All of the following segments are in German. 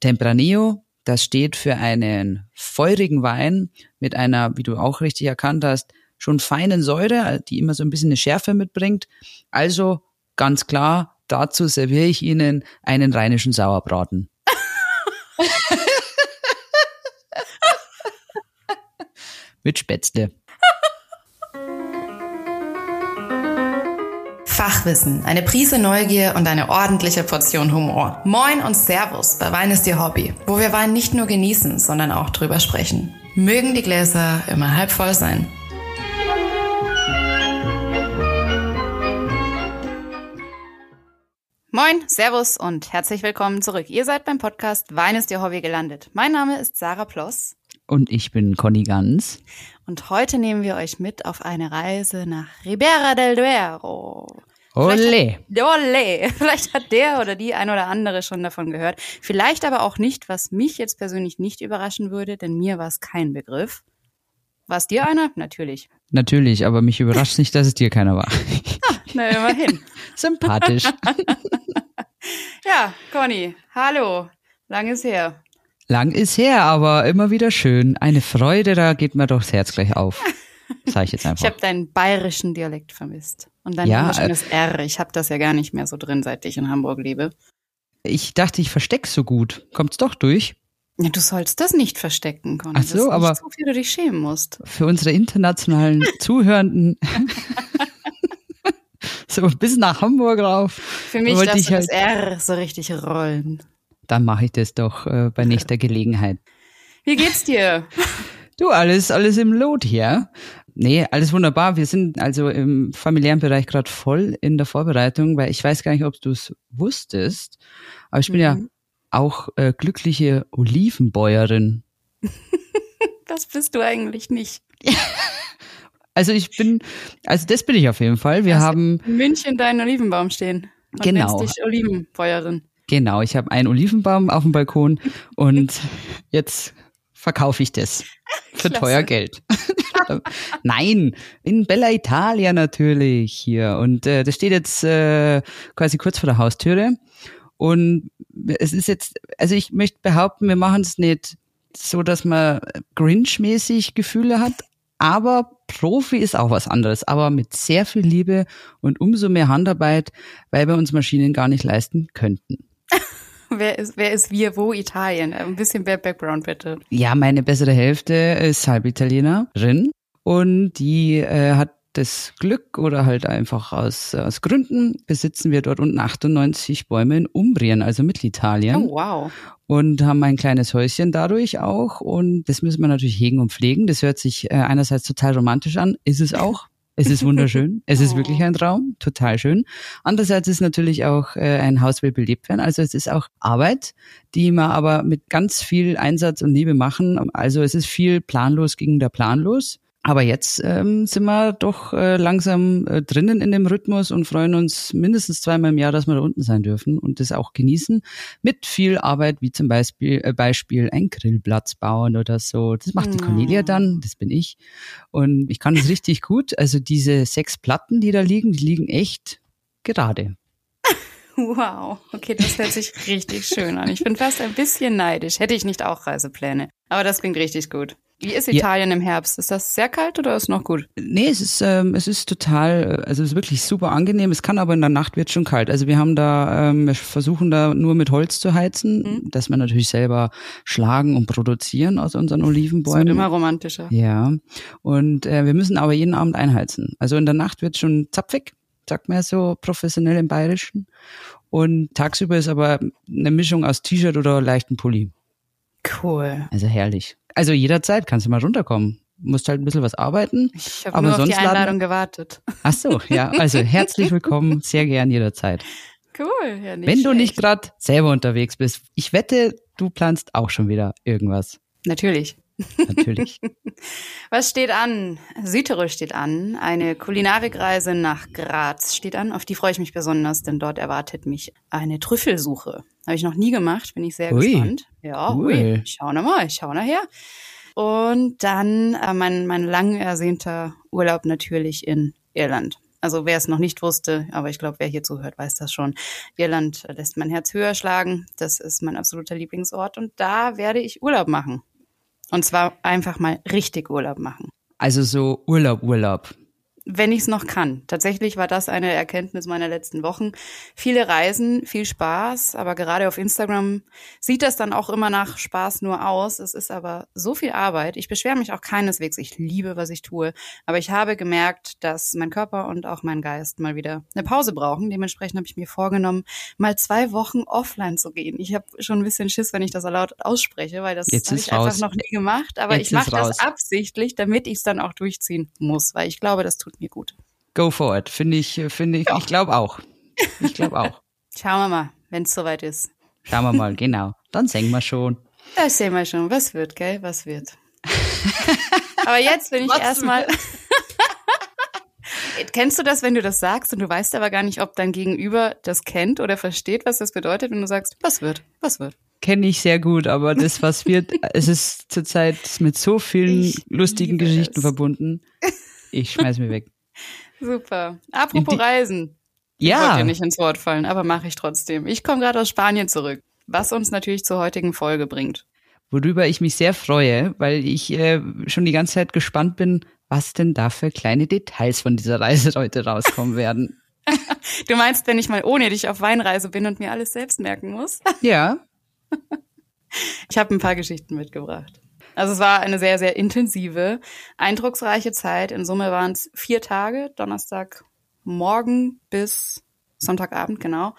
Tempranillo, das steht für einen feurigen Wein mit einer, wie du auch richtig erkannt hast, schon feinen Säure, die immer so ein bisschen eine Schärfe mitbringt. Also ganz klar, dazu serviere ich Ihnen einen rheinischen Sauerbraten. mit Spätzle. Fachwissen, eine Prise Neugier und eine ordentliche Portion Humor. Moin und Servus bei Wein ist Ihr Hobby, wo wir Wein nicht nur genießen, sondern auch drüber sprechen. Mögen die Gläser immer halb voll sein. Moin, Servus und herzlich willkommen zurück. Ihr seid beim Podcast Wein ist Ihr Hobby gelandet. Mein Name ist Sarah Ploss. Und ich bin Conny Ganz. Und heute nehmen wir euch mit auf eine Reise nach Ribera del Duero. Ole. Ole. Vielleicht hat der oder die ein oder andere schon davon gehört. Vielleicht aber auch nicht, was mich jetzt persönlich nicht überraschen würde, denn mir war es kein Begriff. War es dir einer? Natürlich. Natürlich, aber mich überrascht nicht, dass es dir keiner war. Ah, na, immerhin. Sympathisch. ja, Conny, hallo. Lang ist her. Lang ist her, aber immer wieder schön. Eine Freude, da geht mir doch das Herz gleich auf. Sag ich jetzt einfach. Ich habe deinen bayerischen Dialekt vermisst. Und dein Ja, wunderschönes R. Ich habe das ja gar nicht mehr so drin, seit ich in Hamburg lebe. Ich dachte, ich versteck's so gut. Kommt's doch durch. Ja, du sollst das nicht verstecken, Conny. Ach so, das ist aber- Nicht so viel du dich schämen musst. Für unsere internationalen Zuhörenden. so bis nach Hamburg rauf. Für mich Wollte darf ich das halt- R so richtig rollen. Dann mache ich das doch äh, bei nächster Gelegenheit. Wie geht's dir? Du, alles, alles im Lot hier. Nee, alles wunderbar. Wir sind also im familiären Bereich gerade voll in der Vorbereitung, weil ich weiß gar nicht, ob du es wusstest, aber ich bin ja Mhm. auch äh, glückliche Olivenbäuerin. Das bist du eigentlich nicht. Also ich bin, also das bin ich auf jeden Fall. Wir Hast haben, In München deinen Olivenbaum stehen. Und Genau. nennst dich Olivenbäuerin. Genau, ich habe einen Olivenbaum auf dem Balkon und jetzt verkaufe ich das für Klasse. teuer Geld. Nein, in Bella Italia natürlich hier. Und äh, das steht jetzt äh, quasi kurz vor der Haustüre. Und es ist jetzt, also ich möchte behaupten, wir machen es nicht so, dass man Grinch-mäßig Gefühle hat, aber Profi ist auch was anderes, aber mit sehr viel Liebe und umso mehr Handarbeit, weil wir uns Maschinen gar nicht leisten könnten. Wer ist, wer ist wir, wo Italien? Ein bisschen mehr Background bitte. Ja, meine bessere Hälfte ist halb Italienerin und die äh, hat das Glück oder halt einfach aus, aus Gründen besitzen wir dort unten 98 Bäume in Umbrien, also Mittelitalien. Oh, wow. und haben ein kleines Häuschen dadurch auch und das müssen wir natürlich hegen und pflegen. Das hört sich äh, einerseits total romantisch an, ist es auch. Es ist wunderschön. Es ist Oh. wirklich ein Traum, total schön. Andererseits ist natürlich auch äh, ein Haus will belebt werden. Also es ist auch Arbeit, die wir aber mit ganz viel Einsatz und Liebe machen. Also es ist viel planlos gegen der planlos. Aber jetzt ähm, sind wir doch äh, langsam äh, drinnen in dem Rhythmus und freuen uns mindestens zweimal im Jahr, dass wir da unten sein dürfen und das auch genießen. Mit viel Arbeit, wie zum Beispiel, äh, Beispiel ein Grillplatz bauen oder so. Das macht die Ja. Cornelia dann, das bin ich. Und ich kann das richtig gut. Also diese sechs Platten, die da liegen, die liegen echt gerade. Wow. Okay, das hört sich richtig schön an. Ich bin fast ein bisschen neidisch. Hätte ich nicht auch Reisepläne. Aber das klingt richtig gut. Wie ist Ja. Italien im Herbst? Ist das sehr kalt oder ist noch gut? Nee, es ist, ähm, es ist total, also es ist wirklich super angenehm. Es kann aber in der Nacht wird schon kalt. Also wir haben da, ähm, wir versuchen da nur mit Holz zu heizen, Mhm. dass wir natürlich selber schlagen und produzieren aus unseren Es wird Olivenbäumen. immer romantischer. Ja, und äh, wir müssen aber jeden Abend einheizen. Also in der Nacht wird schon zapfig, sagt man ja so professionell im Bayerischen. Und tagsüber ist aber eine Mischung aus T-Shirt oder leichten Pulli. Cool. Also herrlich. Also jederzeit kannst du mal runterkommen. Musst halt ein bisschen was arbeiten. Ich habe nur auf die sonst laden- Einladung gewartet. Ach so, ja. Also herzlich willkommen, sehr gern jederzeit. Cool. Ja, nicht Wenn du nicht schlecht. gerade selber unterwegs bist. Ich wette, du planst auch schon wieder irgendwas. Natürlich. Natürlich. Was steht an? Südtirol steht an. Eine Kulinarikreise nach Graz steht an. Auf die freue ich mich besonders, denn dort erwartet mich eine Trüffelsuche. Habe ich noch nie gemacht, bin ich sehr Ui. gespannt. Ja, Cool. ui. Schau noch mal, ich schau nachher. Und dann äh, mein, mein lang ersehnter Urlaub natürlich in Irland. Also wer es noch nicht wusste, aber ich glaube, wer hier zuhört, weiß das schon. Irland lässt mein Herz höher schlagen. Das ist mein absoluter Lieblingsort und da werde ich Urlaub machen. Und zwar einfach mal richtig Urlaub machen. Also so Urlaub, Urlaub wenn ich es noch kann. Tatsächlich war das eine Erkenntnis meiner letzten Wochen. Viele Reisen, viel Spaß, aber gerade auf Instagram sieht das dann auch immer nach Spaß nur aus. Es ist aber so viel Arbeit. Ich beschwere mich auch keineswegs. Ich liebe, was ich tue. Aber ich habe gemerkt, dass mein Körper und auch mein Geist mal wieder eine Pause brauchen. Dementsprechend habe ich mir vorgenommen, mal zwei Wochen offline zu gehen. Ich habe schon ein bisschen Schiss, wenn ich das laut ausspreche, weil das habe ich raus. einfach noch nie gemacht. Aber Jetzt ich mache das absichtlich, damit ich es dann auch durchziehen muss, weil ich glaube, das tut mir gut. Go for it. Finde ich, finde ich, ja. ich glaube auch. Ich glaube auch. Schauen wir mal, wenn es soweit ist. Schauen wir mal, genau. Dann sehen wir schon. Das sehen wir schon. Was wird, gell? Was wird? Aber jetzt bin ich erstmal. Kennst du das, wenn du das sagst und du weißt aber gar nicht, ob dein Gegenüber das kennt oder versteht, was das bedeutet, wenn du sagst, was wird, was wird? Kenne ich sehr gut, aber das, was wird, es ist zurzeit mit so vielen ich lustigen Geschichten es. verbunden. Ich schmeiß mir weg. Super. Apropos Reisen. Ja. Ich wollte dir nicht ins Wort fallen, aber mache ich trotzdem. Ich komme gerade aus Spanien zurück, was uns natürlich zur heutigen Folge bringt. Worüber ich mich sehr freue, weil ich äh, schon die ganze Zeit gespannt bin, was denn da für kleine Details von dieser Reise heute rauskommen werden. du meinst, wenn ich mal ohne dich auf Weinreise bin und mir alles selbst merken muss? Ja. Ich habe ein paar Geschichten mitgebracht. Also es war eine sehr, sehr intensive, eindrucksreiche Zeit. In Summe waren es vier Tage, Donnerstag morgen bis Sonntagabend, genau.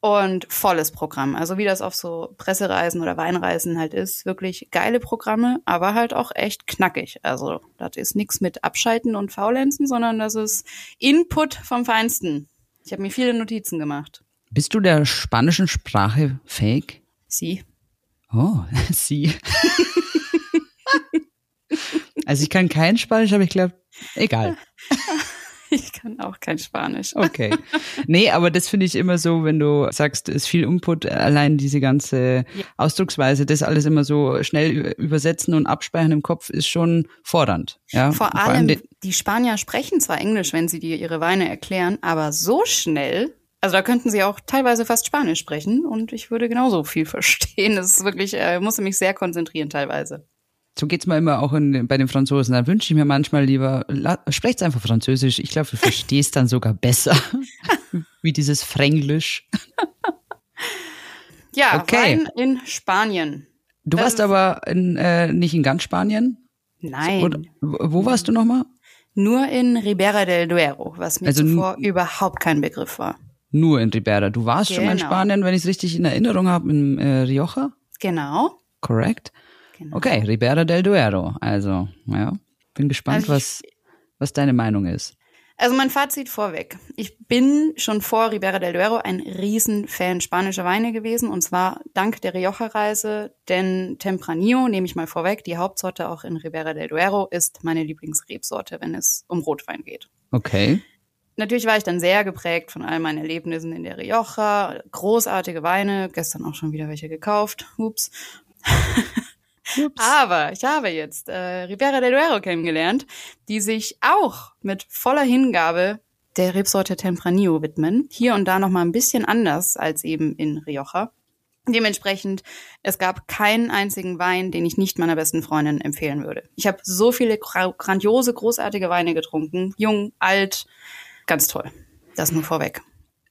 Und volles Programm. Also wie das auf so Pressereisen oder Weinreisen halt ist. Wirklich geile Programme, aber halt auch echt knackig. Also das ist nichts mit Abschalten und Faulenzen, sondern das ist Input vom Feinsten. Ich habe mir viele Notizen gemacht. Bist du der spanischen Sprache fähig? Sie. Oh, sie. Also ich kann kein Spanisch, aber ich glaube, egal. Ich kann auch kein Spanisch. Okay. Nee, aber das finde ich immer so, wenn du sagst, es ist viel Input, allein diese ganze ja. Ausdrucksweise, das alles immer so schnell übersetzen und abspeichern im Kopf ist schon fordernd. Ja? Vor, allem, vor allem die, die Spanier sprechen zwar Englisch, wenn sie dir ihre Weine erklären, aber so schnell, also da könnten sie auch teilweise fast Spanisch sprechen und ich würde genauso viel verstehen. Das ist wirklich, äh, musste mich sehr konzentrieren teilweise so geht's mir immer auch in, bei den Franzosen. Da wünsche ich mir manchmal lieber, sprecht einfach Französisch. Ich glaube, du verstehst dann sogar besser, wie dieses Fränglisch. ja, okay. Wein in Spanien. Du das warst aber in, äh, nicht in ganz Spanien? Nein. Oder, wo warst du nochmal? Nur in Ribera del Duero, was mir also zuvor überhaupt kein Begriff war. Nur in Ribera. Du warst genau. schon mal in genau. Spanien, wenn ich es richtig in Erinnerung habe, in äh, Rioja? Genau. Correct. Genau. Okay, Ribera del Duero. Also, ja, bin gespannt, also was, was deine Meinung ist. Also mein Fazit vorweg. Ich bin schon vor Ribera del Duero ein Riesenfan spanischer Weine gewesen und zwar dank der Rioja-Reise, denn Tempranillo, nehme ich mal vorweg, die Hauptsorte auch in Ribera del Duero, ist meine Lieblingsrebsorte, wenn es um Rotwein geht. Okay. Natürlich war ich dann sehr geprägt von all meinen Erlebnissen in der Rioja, großartige Weine, gestern auch schon wieder welche gekauft, ups. Ups. Aber ich habe jetzt äh, Ribera del Duero kennengelernt, die sich auch mit voller Hingabe der Rebsorte Tempranillo widmen. Hier und da noch mal ein bisschen anders als eben in Rioja. Dementsprechend, es gab keinen einzigen Wein, den ich nicht meiner besten Freundin empfehlen würde. Ich habe so viele grandiose, großartige Weine getrunken. Jung, alt, ganz toll. Das nur vorweg.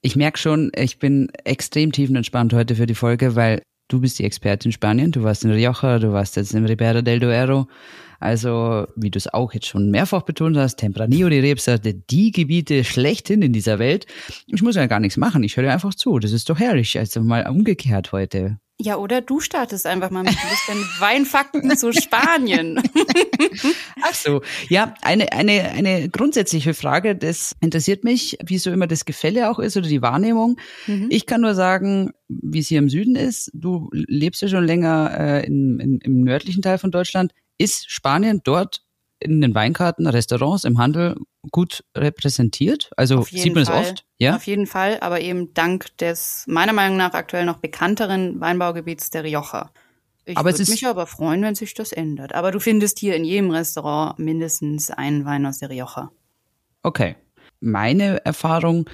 Ich merke schon, ich bin extrem tiefenentspannt heute für die Folge, weil du bist die Expertin in Spanien, du warst in Rioja, du warst jetzt in Ribera del Duero. Also, wie du es auch jetzt schon mehrfach betont hast, Tempranillo, die Rebsorte, die Gebiete schlechthin in dieser Welt. Ich muss ja gar nichts machen, ich höre einfach zu. Das ist doch herrlich. Also mal umgekehrt heute. Ja, oder du startest einfach mal mit ein bisschen Weinfakten zu Spanien. Ach so. Ja, eine, eine, eine grundsätzliche Frage, das interessiert mich, wie so immer das Gefälle auch ist oder die Wahrnehmung. Mhm. Ich kann nur sagen, wie es hier im Süden ist. Du lebst ja schon länger äh, in, in, im nördlichen Teil von Deutschland. Ist Spanien dort in den Weinkarten, Restaurants, im Handel gut repräsentiert? Also sieht man Fall. es oft? Ja. Auf jeden Fall, aber eben dank des meiner Meinung nach aktuell noch bekannteren Weinbaugebiets der Rioja. Ich würde mich aber freuen, wenn sich das ändert. Aber du findest hier in jedem Restaurant mindestens einen Wein aus der Rioja. Okay. meine Erfahrung,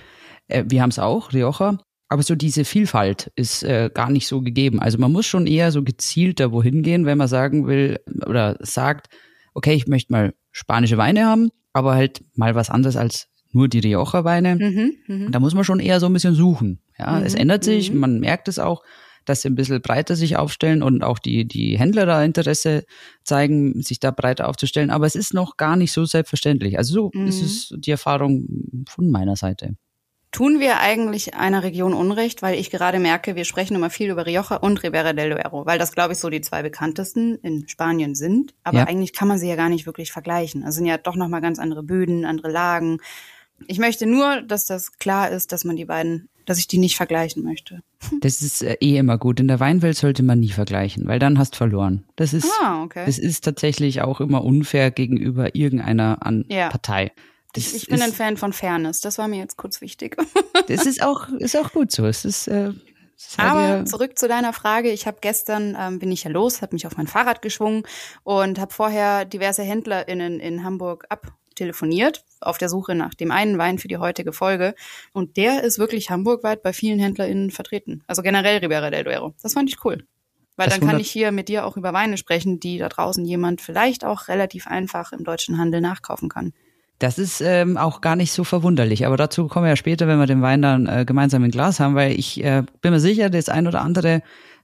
äh, wir haben es auch, Rioja, aber so diese Vielfalt ist äh, gar nicht so gegeben. Also man muss schon eher so gezielter wohin gehen, wenn man sagen will oder sagt, okay, ich möchte mal spanische Weine haben, aber halt mal was anderes als nur die Rioja-Weine. Mhm, mh. Da muss man schon eher so ein bisschen suchen. Ja, mhm, es ändert sich, mhm. man merkt es auch, dass sie ein bisschen breiter sich aufstellen und auch die, die Händler da Interesse zeigen, sich da breiter aufzustellen. Aber es ist noch gar nicht so selbstverständlich. Also so mhm. ist es die Erfahrung von meiner Seite. Tun wir eigentlich einer Region Unrecht, weil ich gerade merke, wir sprechen immer viel über Rioja und Ribera del Duero, weil das, glaube ich, so die zwei bekanntesten in Spanien sind. Aber ja. eigentlich kann man sie ja gar nicht wirklich vergleichen. Es sind ja doch nochmal ganz andere Böden, andere Lagen. Ich möchte nur, dass das klar ist, dass man die beiden, dass ich die nicht vergleichen möchte. Das ist äh, eh immer gut. In der Weinwelt sollte man nie vergleichen, weil dann hast verloren. Das ist, ah, okay. das ist tatsächlich auch immer unfair gegenüber irgendeiner an ja. Partei. Das ich bin ist, ein Fan von Fairness. Das war mir jetzt kurz wichtig. Das ist auch, ist auch gut so. Es ist, äh, aber zurück zu deiner Frage. Ich habe gestern, ähm, bin ich ja los, habe mich auf mein Fahrrad geschwungen und habe vorher diverse HändlerInnen in Hamburg abtelefoniert, auf der Suche nach dem einen Wein für die heutige Folge. Und der ist wirklich hamburgweit bei vielen HändlerInnen vertreten. Also generell Ribera del Duero. Das fand ich cool. Weil das dann kann ich hier mit dir auch über Weine sprechen, die da draußen jemand vielleicht auch relativ einfach im deutschen Handel nachkaufen kann. Das ist ähm, auch gar nicht so verwunderlich, aber dazu kommen wir ja später, wenn wir den Wein dann äh, gemeinsam im Glas haben, weil ich äh, bin mir sicher, das ein oder andere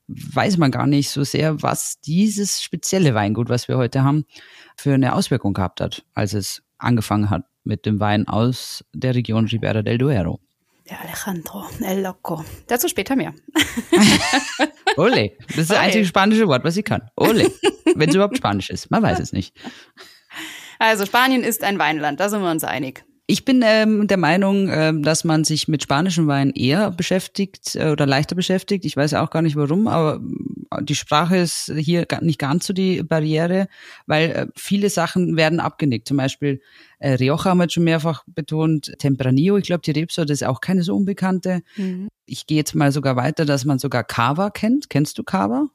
weiß man gar nicht so sehr, was dieses spezielle Weingut, was wir heute haben, für eine Auswirkung gehabt hat, als es angefangen hat mit dem Wein aus der Region Ribera del Duero. Der Alejandro, el Loco. Dazu später mehr. Ole, das ist das einzige spanische Wort, was ich kann. Ole, wenn es überhaupt Spanisch ist. Man weiß es nicht. Also Spanien ist ein Weinland, da sind wir uns einig. Ich bin ähm, der Meinung, äh, dass man sich mit spanischem Wein eher beschäftigt äh, oder leichter beschäftigt. Ich weiß auch gar nicht warum, aber äh, die Sprache ist hier nicht ganz so die Barriere, weil äh, viele Sachen werden abgenickt. Zum Beispiel äh, Rioja haben wir schon mehrfach betont, Tempranillo, ich glaube, die Rebsorte ist auch keine so unbekannte. Mhm. Ich gehe jetzt mal sogar weiter, dass man sogar Cava kennt. Kennst du Cava?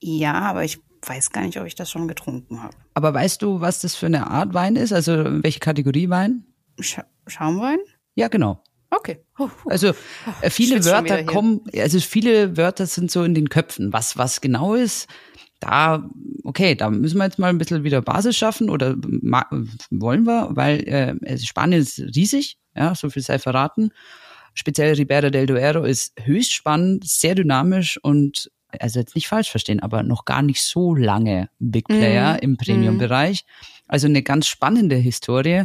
Ja, aber ich weiß gar nicht, ob ich das schon getrunken habe. Aber weißt du, was das für eine Art Wein ist? Also welche Kategorie Wein? Scha Schaumwein? Ja, genau. Okay. Uh, uh. Also äh, viele Wörter kommen, also viele Wörter sind so in den Köpfen. Was was genau ist, da okay, da müssen wir jetzt mal ein bisschen wieder Basis schaffen oder wollen wir, weil äh, Spanien ist riesig, ja, so viel sei verraten. Speziell Ribera del Duero ist höchst spannend, sehr dynamisch und also jetzt nicht falsch verstehen, aber noch gar nicht so lange Big Player mm. im Premium-Bereich. Also eine ganz spannende Historie.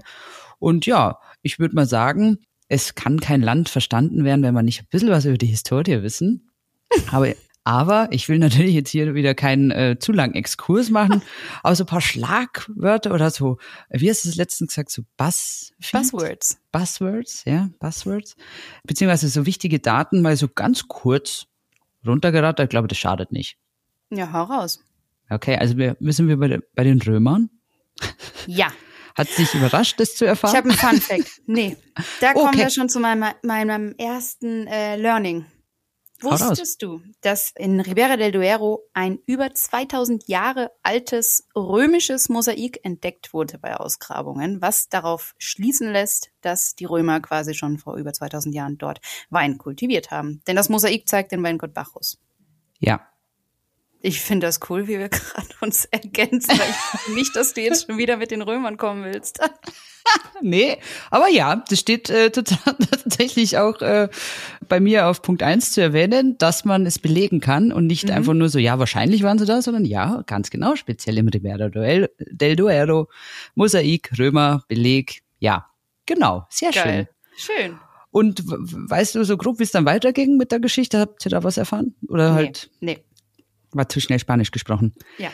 Und ja, ich würde mal sagen, es kann kein Land verstanden werden, wenn man nicht ein bisschen was über die Historie wissen. Aber, aber ich will natürlich jetzt hier wieder keinen äh, zu langen Exkurs machen, aber so ein paar Schlagwörter oder so, wie hast du es letztens gesagt, so Buzz Buzzwords. Buzzwords, ja, Buzzwords. Beziehungsweise so wichtige Daten mal so ganz kurz runtergerattert. Ich glaube, das schadet nicht. Ja, hau raus. Okay, also wir, wissen wir bei, bei den Römern? Ja. Hat sich überrascht, das zu erfahren? Ich habe einen Fun Fact. Nee, da kommen okay. wir schon zu meinem, meinem ersten äh, Learning. Wusstest du, dass in Ribera del Duero ein über 2000 Jahre altes römisches Mosaik entdeckt wurde bei Ausgrabungen, was darauf schließen lässt, dass die Römer quasi schon vor über 2000 Jahren dort Wein kultiviert haben? Denn das Mosaik zeigt den Weingott Bacchus. Ja, ich finde das cool, wie wir gerade uns ergänzen. ich nicht, dass du jetzt schon wieder mit den Römern kommen willst. nee, aber ja, das steht äh, total, tatsächlich auch äh, bei mir auf Punkt eins zu erwähnen, dass man es belegen kann und nicht mhm. einfach nur so, ja, wahrscheinlich waren sie da, sondern ja, ganz genau, speziell im Ribera del Duero, Mosaik, Römer, Beleg, ja, genau, sehr Geil. schön. Schön. Und weißt du so grob, wie es dann weiterging mit der Geschichte? Habt ihr da was erfahren? Oder nee, halt? Nee war zu schnell Spanisch gesprochen. Ja.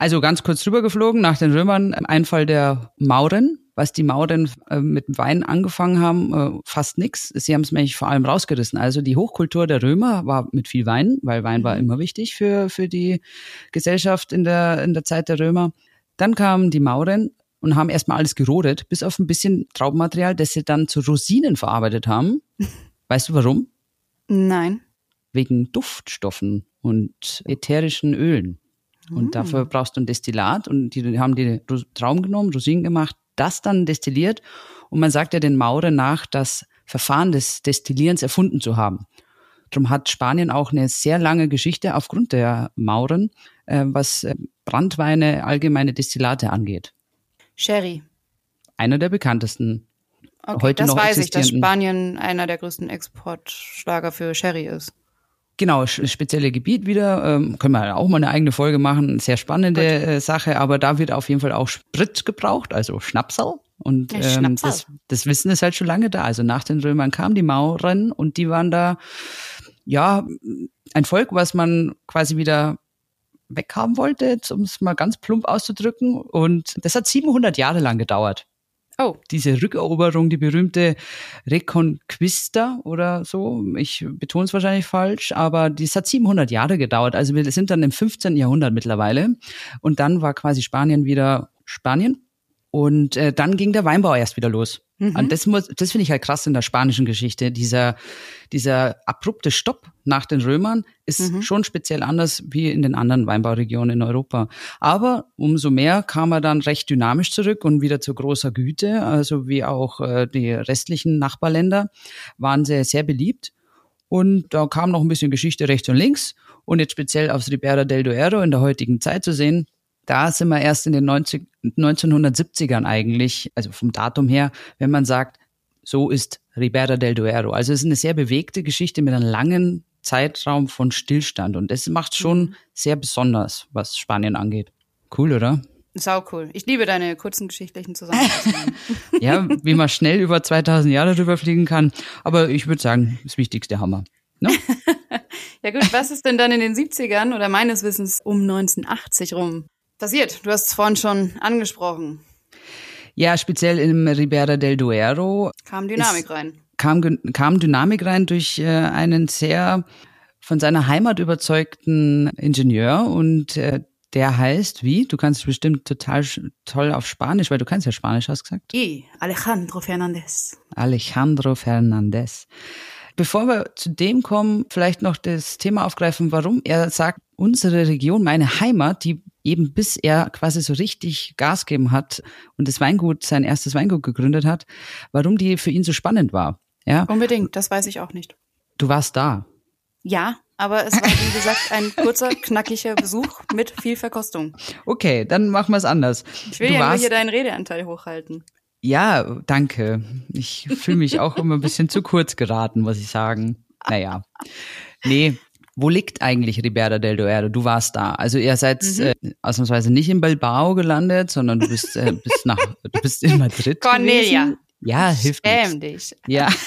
Also ganz kurz drüber geflogen, nach den Römern Einfall der Mauren. Was die Mauren äh, mit Wein angefangen haben, äh, fast nix. Sie haben es nämlich vor allem rausgerissen. Also die Hochkultur der Römer war mit viel Wein, weil Wein war mhm. immer wichtig für, für die Gesellschaft in der, in der Zeit der Römer. Dann kamen die Mauren und haben erstmal alles gerodet, bis auf ein bisschen Traubenmaterial, das sie dann zu Rosinen verarbeitet haben. Weißt du warum? Nein. Wegen Duftstoffen und ätherischen Ölen. Und mm. dafür brauchst du ein Destillat und die haben die Traum genommen, Rosinen gemacht, das dann destilliert. Und man sagt ja den Maurern nach, das Verfahren des Destillierens erfunden zu haben. Darum hat Spanien auch eine sehr lange Geschichte aufgrund der Mauren, äh, was äh, Brandweine, allgemeine Destillate angeht. Sherry. Einer der bekanntesten. Okay, heute das noch weiß ich, dass Spanien einer der größten Exportschlager für Sherry ist. Genau, spezielle Gebiet wieder. Ähm, können wir auch mal eine eigene Folge machen. Sehr spannende äh, Sache, aber da wird auf jeden Fall auch Sprit gebraucht, also Schnapsal. Und ja, ähm, das, das Wissen ist halt schon lange da. Also nach den Römern kamen die Mauren und die waren da, ja, ein Volk, was man quasi wieder weghaben wollte, um es mal ganz plump auszudrücken. Und das hat 700 Jahre lang gedauert. Oh. Diese Rückeroberung, die berühmte Reconquista oder so. Ich betone es wahrscheinlich falsch, aber das hat 700 Jahre gedauert. Also wir sind dann im 15. Jahrhundert mittlerweile. Und dann war quasi Spanien wieder Spanien. Und äh, dann ging der Weinbau erst wieder los. Mhm. Und das, muss, das finde ich halt krass in der spanischen Geschichte. Dieser, dieser abrupte Stopp nach den Römern ist mhm. schon speziell anders wie in den anderen Weinbauregionen in Europa. Aber umso mehr kam er dann recht dynamisch zurück und wieder zu großer Güte. Also wie auch äh, die restlichen Nachbarländer waren sehr, sehr beliebt. Und da kam noch ein bisschen Geschichte rechts und links. Und jetzt speziell aufs Ribera del Duero in der heutigen Zeit zu sehen, da sind wir erst in den 90, 1970ern eigentlich, also vom Datum her, wenn man sagt, so ist Ribera del Duero. Also es ist eine sehr bewegte Geschichte mit einem langen Zeitraum von Stillstand und das macht schon mhm. sehr besonders, was Spanien angeht. Cool, oder? Sau cool. Ich liebe deine kurzen geschichtlichen Zusammenfassungen. ja, wie man schnell über 2000 Jahre drüber fliegen kann. Aber ich würde sagen, das wichtigste Hammer. No? ja gut, was ist denn dann in den 70ern oder meines Wissens um 1980 rum passiert? Du hast es vorhin schon angesprochen. Ja, speziell im Ribera del Duero. Kam Dynamik ist, rein. Kam, kam Dynamik rein durch äh, einen sehr von seiner Heimat überzeugten Ingenieur und äh, der heißt wie? Du kannst bestimmt total toll auf Spanisch, weil du kannst ja Spanisch, hast du gesagt? I, Alejandro Fernández. Alejandro Fernández. Bevor wir zu dem kommen, vielleicht noch das Thema aufgreifen, warum er sagt, unsere Region, meine Heimat, die eben bis er quasi so richtig Gas geben hat und das Weingut, sein erstes Weingut gegründet hat, warum die für ihn so spannend war. Ja? Unbedingt, das weiß ich auch nicht. Du warst da. Ja, aber es war, wie gesagt, ein kurzer, knackiger Besuch mit viel Verkostung. Okay, dann machen wir es anders. Ich will du ja nur hier deinen Redeanteil hochhalten. Ja, danke. Ich fühle mich auch immer ein bisschen zu kurz geraten, muss ich sagen. Naja. Nee, wo liegt eigentlich Ribera del Duero? Du warst da. Also ihr seid mhm. äh, ausnahmsweise nicht in Bilbao gelandet, sondern du bist, äh, bist nach, du bist in Madrid. Cornelia. Gewesen. Ja, hilft Schäm dich. Ja.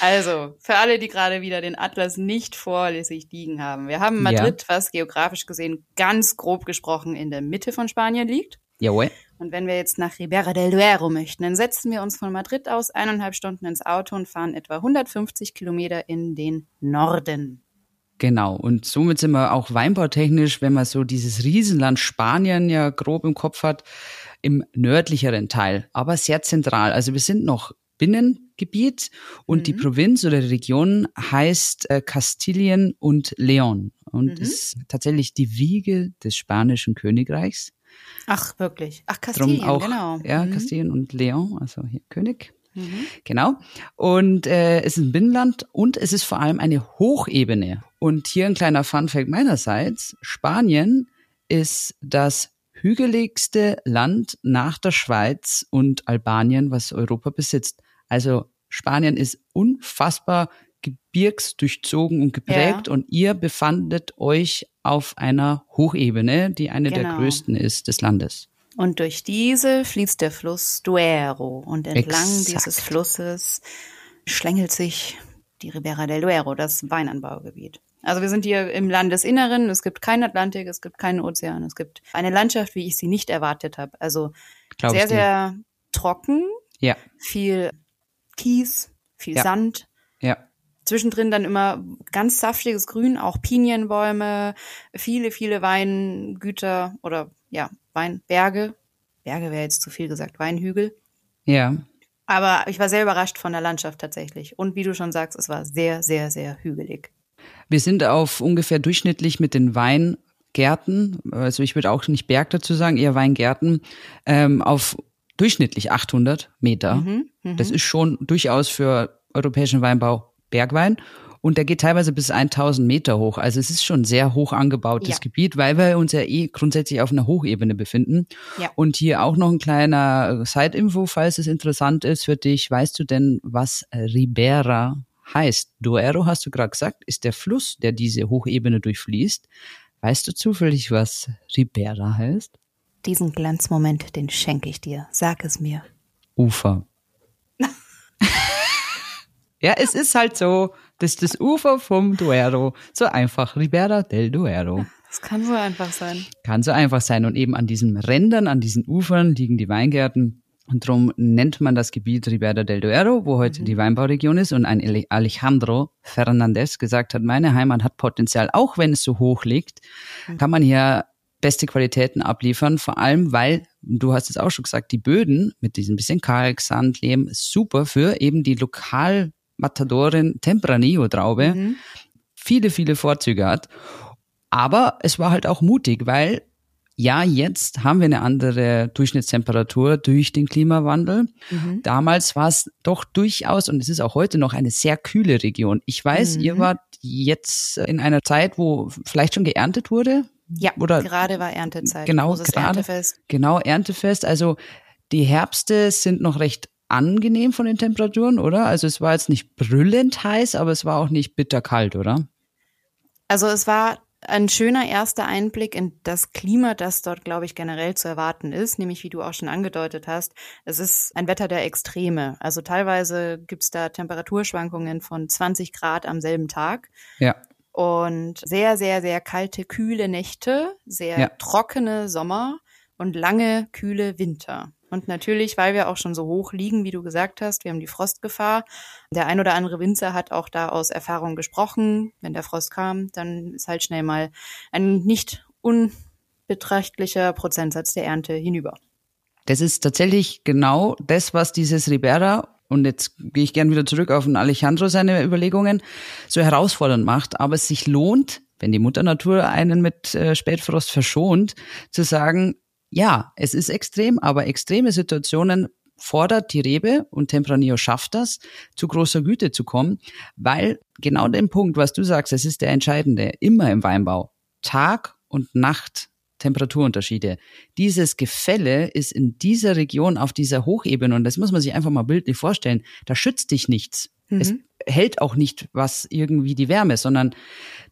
Also, für alle, die gerade wieder den Atlas nicht vorlässig liegen haben. Wir haben Madrid, ja. was geografisch gesehen ganz grob gesprochen in der Mitte von Spanien liegt. Jawohl. Und wenn wir jetzt nach Ribera del Duero möchten, dann setzen wir uns von Madrid aus eineinhalb Stunden ins Auto und fahren etwa 150 Kilometer in den Norden. Genau. Und somit sind wir auch weinbautechnisch, wenn man so dieses Riesenland Spanien ja grob im Kopf hat, im nördlicheren Teil, aber sehr zentral. Also wir sind noch Binnengebiet und mhm. die Provinz oder die Region heißt äh, Kastilien und Leon und mhm. ist tatsächlich die Wiege des spanischen Königreichs. Ach, wirklich? Ach, Kastilien, auch, genau. Ja, mhm. Kastilien und Leon, also hier König. Mhm. Genau. Und äh, es ist ein Binnenland und es ist vor allem eine Hochebene. Und hier ein kleiner Funfact meinerseits. Spanien ist das hügeligste Land nach der Schweiz und Albanien, was Europa besitzt. Also Spanien ist unfassbar gebirgsdurchzogen und geprägt ja. und ihr befandet euch auf einer Hochebene, die eine genau. der größten ist des Landes. Und durch diese fließt der Fluss Duero und entlang Exakt. dieses Flusses schlängelt sich die Ribera del Duero, das Weinanbaugebiet. Also wir sind hier im Landesinneren, es gibt keinen Atlantik, es gibt keinen Ozean, es gibt eine Landschaft, wie ich sie nicht erwartet habe. Also Glaub sehr, sehr trocken, ja. viel Kies, viel ja. Sand. Ja. Zwischendrin dann immer ganz saftiges Grün, auch Pinienbäume, viele, viele Weingüter oder ja, Weinberge. Berge wäre jetzt zu viel gesagt, Weinhügel. Ja. Aber ich war sehr überrascht von der Landschaft tatsächlich. Und wie du schon sagst, es war sehr, sehr, sehr hügelig. Wir sind auf ungefähr durchschnittlich mit den Weingärten, also ich würde auch nicht Berg dazu sagen, eher Weingärten, ähm, auf durchschnittlich 800 Meter. Mhm, mh. Das ist schon durchaus für europäischen Weinbau Bergwein. Und der geht teilweise bis 1000 Meter hoch. Also es ist schon sehr hoch angebautes ja. Gebiet, weil wir uns ja eh grundsätzlich auf einer Hochebene befinden. Ja. Und hier auch noch ein kleiner Side-Info, falls es interessant ist für dich. Weißt du denn, was Ribera heißt? Duero, hast du gerade gesagt, ist der Fluss, der diese Hochebene durchfließt. Weißt du zufällig, was Ribera heißt? Diesen Glanzmoment, den schenke ich dir. Sag es mir. Ufer. ja, es ist halt so, dass das Ufer vom Duero so einfach, Ribera del Duero. Das kann so einfach sein. Kann so einfach sein. Und eben an diesen Rändern, an diesen Ufern liegen die Weingärten. Und darum nennt man das Gebiet Ribera del Duero, wo heute mhm. die Weinbauregion ist. Und ein Alejandro Fernandez gesagt hat, meine Heimat hat Potenzial, auch wenn es so hoch liegt, mhm. kann man hier beste Qualitäten abliefern, vor allem weil, du hast es auch schon gesagt, die Böden mit diesem bisschen Kalk, Sand, Lehm, super für eben die lokal Matadorin Tempranillo-Traube mhm. viele, viele Vorzüge hat. Aber es war halt auch mutig, weil ja, jetzt haben wir eine andere Durchschnittstemperatur durch den Klimawandel. Mhm. Damals war es doch durchaus, und es ist auch heute noch eine sehr kühle Region. Ich weiß, mhm. ihr wart jetzt in einer Zeit, wo vielleicht schon geerntet wurde. Ja, oder gerade war Erntezeit. Genau, gerade. Erntefest. Genau, Erntefest. Also die Herbste sind noch recht angenehm von den Temperaturen, oder? Also es war jetzt nicht brüllend heiß, aber es war auch nicht bitterkalt, oder? Also es war ein schöner erster Einblick in das Klima, das dort, glaube ich, generell zu erwarten ist, nämlich wie du auch schon angedeutet hast, es ist ein Wetter der Extreme. Also teilweise gibt es da Temperaturschwankungen von 20 Grad am selben Tag. Ja. Und sehr, sehr, sehr kalte, kühle Nächte, sehr ja. trockene Sommer und lange, kühle Winter. Und natürlich, weil wir auch schon so hoch liegen, wie du gesagt hast, wir haben die Frostgefahr. Der ein oder andere Winzer hat auch da aus Erfahrung gesprochen. Wenn der Frost kam, dann ist halt schnell mal ein nicht unbeträchtlicher Prozentsatz der Ernte hinüber. Das ist tatsächlich genau das, was dieses Ribera und jetzt gehe ich gern wieder zurück auf den Alejandro seine Überlegungen, so herausfordernd macht, aber es sich lohnt, wenn die Mutter Natur einen mit äh, Spätfrost verschont, zu sagen, ja, es ist extrem, aber extreme Situationen fordert die Rebe und Tempranillo schafft das, zu großer Güte zu kommen, weil genau den Punkt, was du sagst, das ist der entscheidende, immer im Weinbau. Tag und Nacht Temperaturunterschiede. Dieses Gefälle ist in dieser Region auf dieser Hochebene und das muss man sich einfach mal bildlich vorstellen. Da schützt dich nichts. Mhm. Es hält auch nicht was irgendwie die Wärme, sondern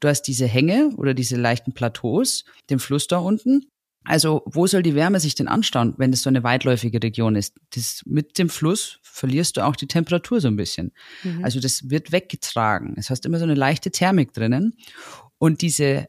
du hast diese Hänge oder diese leichten Plateaus, den Fluss da unten also wo soll die Wärme sich denn anstauen, wenn es so eine weitläufige Region ist? Das, mit dem Fluss verlierst du auch die Temperatur so ein bisschen. Mhm. Also das wird weggetragen. Es hast immer so eine leichte Thermik drinnen. Und diese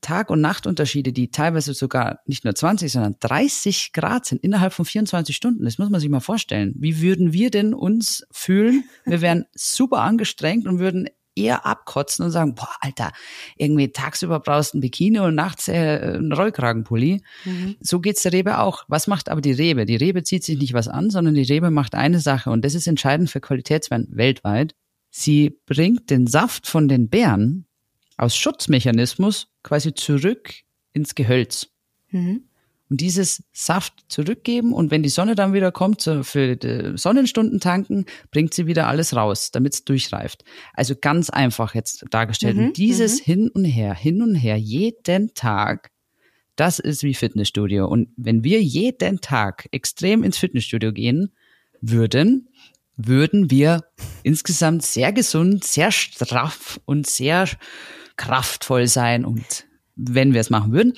Tag- und Nachtunterschiede, die teilweise sogar nicht nur 20, sondern 30 Grad sind innerhalb von 24 Stunden. Das muss man sich mal vorstellen. Wie würden wir denn uns fühlen? Wir wären super angestrengt und würden eher abkotzen und sagen, boah, Alter, irgendwie tagsüber brauchst du ein Bikini und nachts äh, ein Rollkragenpulli. Mhm. So geht's der Rebe auch. Was macht aber die Rebe? Die Rebe zieht sich nicht was an, sondern die Rebe macht eine Sache und das ist entscheidend für Qualitätswein weltweit. Sie bringt den Saft von den Beeren aus Schutzmechanismus quasi zurück ins Gehölz. Mhm und dieses Saft zurückgeben und wenn die Sonne dann wieder kommt für die Sonnenstunden tanken, bringt sie wieder alles raus, damit es durchreift. Also ganz einfach jetzt dargestellt. Mhm, und dieses mhm. Hin und Her, hin und her, jeden Tag, das ist wie Fitnessstudio. Und wenn wir jeden Tag extrem ins Fitnessstudio gehen würden, würden wir insgesamt sehr gesund, sehr straff und sehr kraftvoll sein und wenn wir es machen würden.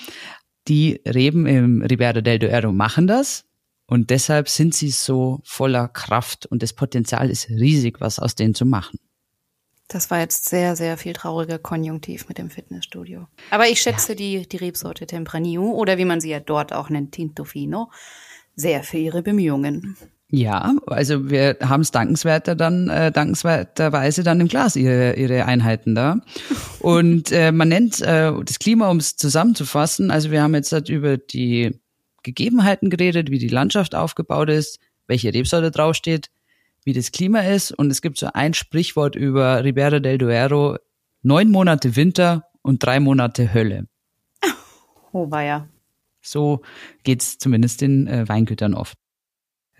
Die Reben im Ribera del Duero machen das und deshalb sind sie so voller Kraft und das Potenzial ist riesig, was aus denen zu machen. Das war jetzt sehr, sehr viel trauriger Konjunktiv mit dem Fitnessstudio. Aber ich schätze ja. die, die Rebsorte Tempranillo oder wie man sie ja dort auch nennt, Tinto Fino, sehr für ihre Bemühungen. Ja, also wir haben es dankenswerter dann, äh, dankenswerterweise dann im Glas ihre, ihre Einheiten da. Und äh, man nennt äh, das Klima, um es zusammenzufassen, also wir haben jetzt halt über die Gegebenheiten geredet, wie die Landschaft aufgebaut ist, welche Rebsorte draufsteht, wie das Klima ist. Und es gibt so ein Sprichwort über Ribera del Duero, neun Monate Winter und drei Monate Hölle. Oh, war ja. So geht's zumindest den äh, Weingütern oft.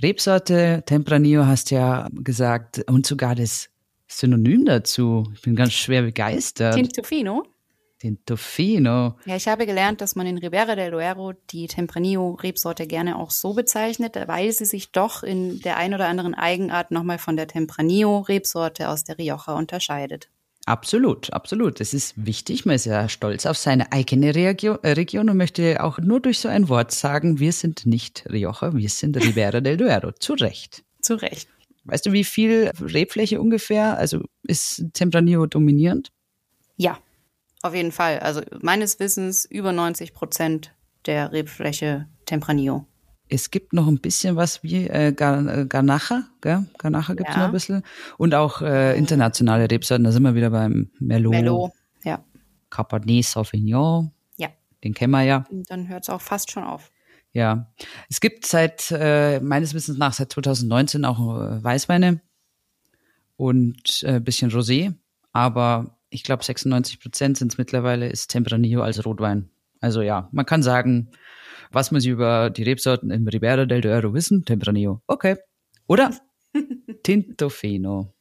Rebsorte Tempranillo hast ja gesagt und sogar das Synonym dazu. Ich bin ganz schwer begeistert. Tintofino? Tintofino. Ja, ich habe gelernt, dass man in Ribera del Duero die Tempranillo-Rebsorte gerne auch so bezeichnet, weil sie sich doch in der ein oder anderen Eigenart nochmal von der Tempranillo-Rebsorte aus der Rioja unterscheidet. Absolut, absolut. Das ist wichtig. Man ist ja stolz auf seine eigene Region, äh, Region und möchte auch nur durch so ein Wort sagen, wir sind nicht Rioja, wir sind Ribera del Duero. Zu Recht. Zu Recht. Weißt du, wie viel Rebfläche ungefähr? Also ist Tempranillo dominierend? Ja, auf jeden Fall. Also meines Wissens über 90 Prozent der Rebfläche Tempranillo. Es gibt noch ein bisschen was wie äh, Garnacha, gell? Garnacha gibt es ja. noch ein bisschen. Und auch äh, internationale Rebsorten, da sind wir wieder beim Merlot. Merlot, ja. Cabernet Sauvignon. Ja. Den kennen wir ja. Und dann hört es auch fast schon auf. Ja. Es gibt seit, äh, meines Wissens nach, seit 2019 auch äh, Weißweine und äh, bisschen Rosé. Aber ich glaube 96 Prozent sind es mittlerweile, ist Tempranillo als Rotwein. Also ja, man kann sagen, was muss ich über die Rebsorten im Ribera del Duero wissen? Tempranillo. Okay. Oder? Tintofino.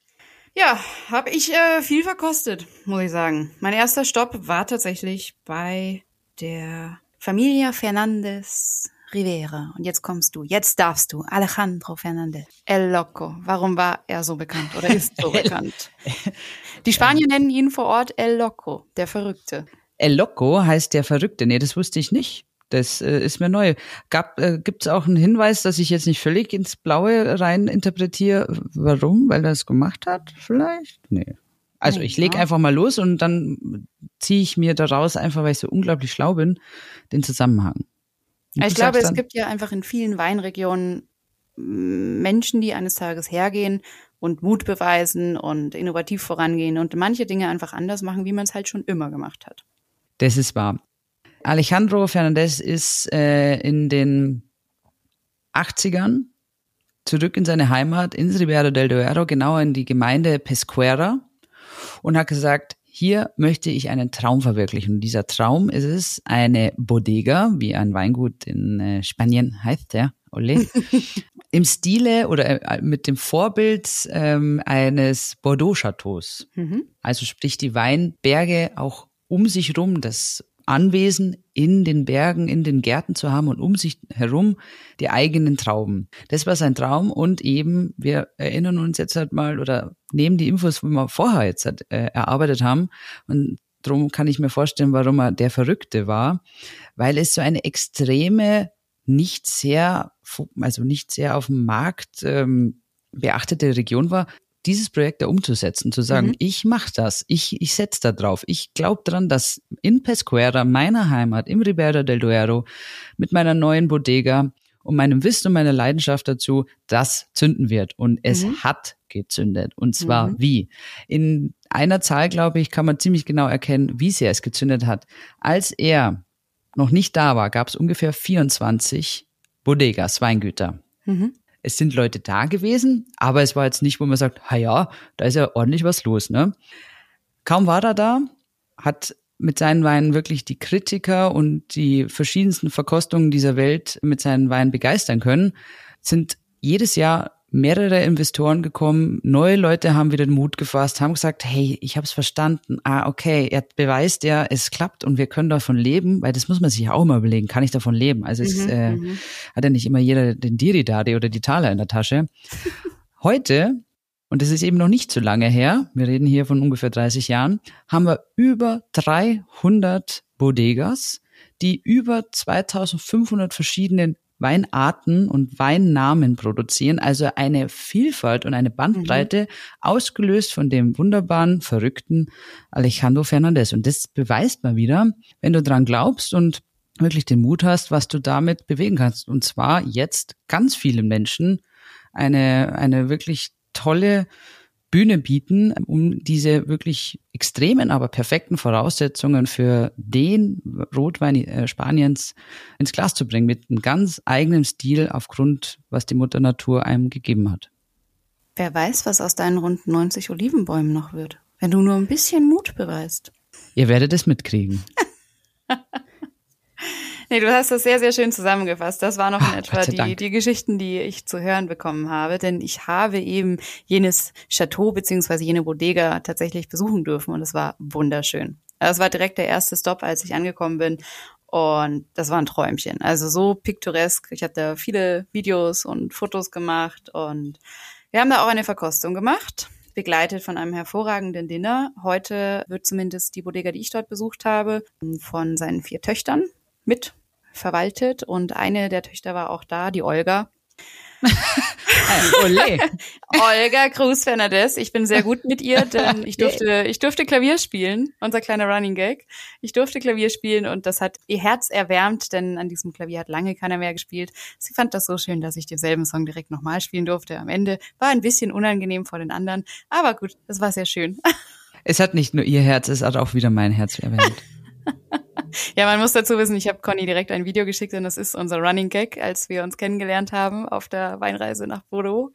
Ja, habe ich äh, viel verkostet, muss ich sagen. Mein erster Stopp war tatsächlich bei der Familia Fernandez Rivera. Und jetzt kommst du, jetzt darfst du, Alejandro Fernandez. El Loco. Warum war er so bekannt oder ist so bekannt? Die Spanier nennen ihn vor Ort El Loco, der Verrückte. El Loco heißt der Verrückte. Nee, das wusste ich nicht. Das äh, ist mir neu. Gab, äh, Gibt es auch einen Hinweis, dass ich jetzt nicht völlig ins Blaue rein interpretiere? Warum? Weil er es gemacht hat? Vielleicht? Nee. Also ich lege einfach mal los und dann ziehe ich mir daraus, einfach weil ich so unglaublich schlau bin, den Zusammenhang. ich glaube, es gibt ja einfach in vielen Weinregionen Menschen, die eines Tages hergehen und Mut beweisen und innovativ vorangehen und manche Dinge einfach anders machen, wie man es halt schon immer gemacht hat. Das ist wahr. Alejandro Fernandez ist äh, in den 80ern zurück in seine Heimat, ins Ribera del Duero, genauer in die Gemeinde Pesquera und hat gesagt, hier möchte ich einen Traum verwirklichen. Und dieser Traum ist es, eine Bodega, wie ein Weingut in äh, Spanien heißt, ja, ole, im Stile oder äh, mit dem Vorbild ähm, eines Bordeaux-Chateaus. Mhm. Also sprich die Weinberge auch um sich rum, das Anwesen in den Bergen, in den Gärten zu haben und um sich herum die eigenen Trauben. Das war sein Traum und eben, wir erinnern uns jetzt halt mal oder nehmen die Infos, die wir vorher jetzt halt, äh, erarbeitet haben und darum kann ich mir vorstellen, warum er der Verrückte war, weil es so eine extreme, nicht sehr, also nicht sehr auf dem Markt ähm, beachtete Region war, dieses Projekt da umzusetzen, zu sagen, mhm. ich mache das, ich, ich setze da drauf. Ich glaube dran, dass in Pesquera, meiner Heimat, im Ribera del Duero, mit meiner neuen Bodega und meinem Wissen und meiner Leidenschaft dazu, das zünden wird. Und es mhm. hat gezündet. Und zwar mhm. wie? In einer Zahl, glaube ich, kann man ziemlich genau erkennen, wie sehr es gezündet hat. Als er noch nicht da war, gab es ungefähr 24 Bodegas, Weingüter. Mhm es sind Leute da gewesen, aber es war jetzt nicht, wo man sagt, ha ja, da ist ja ordentlich was los, ne? Kaum war er da, hat mit seinen Weinen wirklich die Kritiker und die verschiedensten Verkostungen dieser Welt mit seinen Weinen begeistern können, sind jedes Jahr mehrere Investoren gekommen, neue Leute haben wieder den Mut gefasst, haben gesagt, hey, ich habe es verstanden. Ah, okay, er beweist ja, es klappt und wir können davon leben, weil das muss man sich ja auch mal überlegen, kann ich davon leben? Also es mhm, äh, mhm. hat ja nicht immer jeder den Diridari oder die Taler in der Tasche. Heute, und das ist eben noch nicht so lange her, wir reden hier von ungefähr 30 Jahren, haben wir über 300 Bodegas, die über 2500 verschiedenen Weinarten und Weinnamen produzieren, also eine Vielfalt und eine Bandbreite, mhm. ausgelöst von dem wunderbaren, verrückten Alejandro Fernandez. Und das beweist mal wieder, wenn du dran glaubst und wirklich den Mut hast, was du damit bewegen kannst. Und zwar jetzt ganz viele Menschen eine, eine wirklich tolle Bühne bieten, um diese wirklich extremen, aber perfekten Voraussetzungen für den Rotwein äh, Spaniens ins Glas zu bringen, mit einem ganz eigenen Stil aufgrund, was die Mutter Natur einem gegeben hat. Wer weiß, was aus deinen rund 90 Olivenbäumen noch wird, wenn du nur ein bisschen Mut beweist. Ihr werdet es mitkriegen. Nee, du hast das sehr, sehr schön zusammengefasst. Das waren noch in etwa die, die Geschichten, die ich zu hören bekommen habe. Denn ich habe eben jenes Chateau beziehungsweise jene Bodega tatsächlich besuchen dürfen und es war wunderschön. Das war direkt der erste Stop, als ich angekommen bin. Und das war ein Träumchen. Also so piktoresk. Ich habe da viele Videos und Fotos gemacht und wir haben da auch eine Verkostung gemacht, begleitet von einem hervorragenden Dinner. Heute wird zumindest die Bodega, die ich dort besucht habe, von seinen vier Töchtern mit verwaltet und eine der Töchter war auch da, die Olga. Olga Cruz Fernandez. Ich bin sehr gut mit ihr, denn ich durfte, ich durfte Klavier spielen. Unser kleiner Running Gag. Ich durfte Klavier spielen und das hat ihr Herz erwärmt, denn an diesem Klavier hat lange keiner mehr gespielt. Sie fand das so schön, dass ich denselben Song direkt nochmal spielen durfte. Am Ende war ein bisschen unangenehm vor den anderen, aber gut, das war sehr schön. Es hat nicht nur ihr Herz, es hat auch wieder mein Herz erwärmt. Ja, man muss dazu wissen, ich habe Conny direkt ein Video geschickt und das ist unser Running Gag, als wir uns kennengelernt haben auf der Weinreise nach Bordeaux.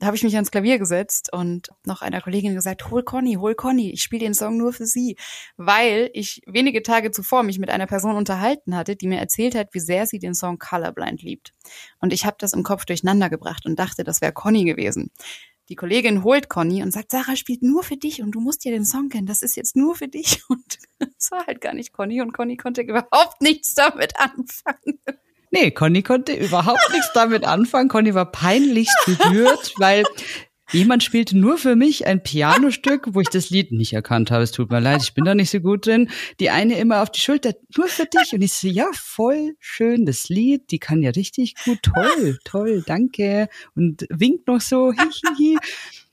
Da habe ich mich ans Klavier gesetzt und noch einer Kollegin gesagt, hol Conny, hol Conny, ich spiele den Song nur für sie, weil ich wenige Tage zuvor mich mit einer Person unterhalten hatte, die mir erzählt hat, wie sehr sie den Song Colorblind liebt. Und ich habe das im Kopf durcheinander gebracht und dachte, das wäre Conny gewesen die Kollegin holt Conny und sagt, Sarah spielt nur für dich und du musst dir den Song kennen, das ist jetzt nur für dich. Und es war halt gar nicht Conny und Conny konnte überhaupt nichts damit anfangen. Nee, Conny konnte überhaupt nichts damit anfangen. Conny war peinlichst berührt, weil Jemand spielte nur für mich ein Pianostück, wo ich das Lied nicht erkannt habe. Es tut mir leid, ich bin da nicht so gut drin. Die eine immer auf die Schulter, nur für dich. Und ich so, ja, voll schön, das Lied, die kann ja richtig gut, toll, toll, danke. Und winkt noch so, hihihi.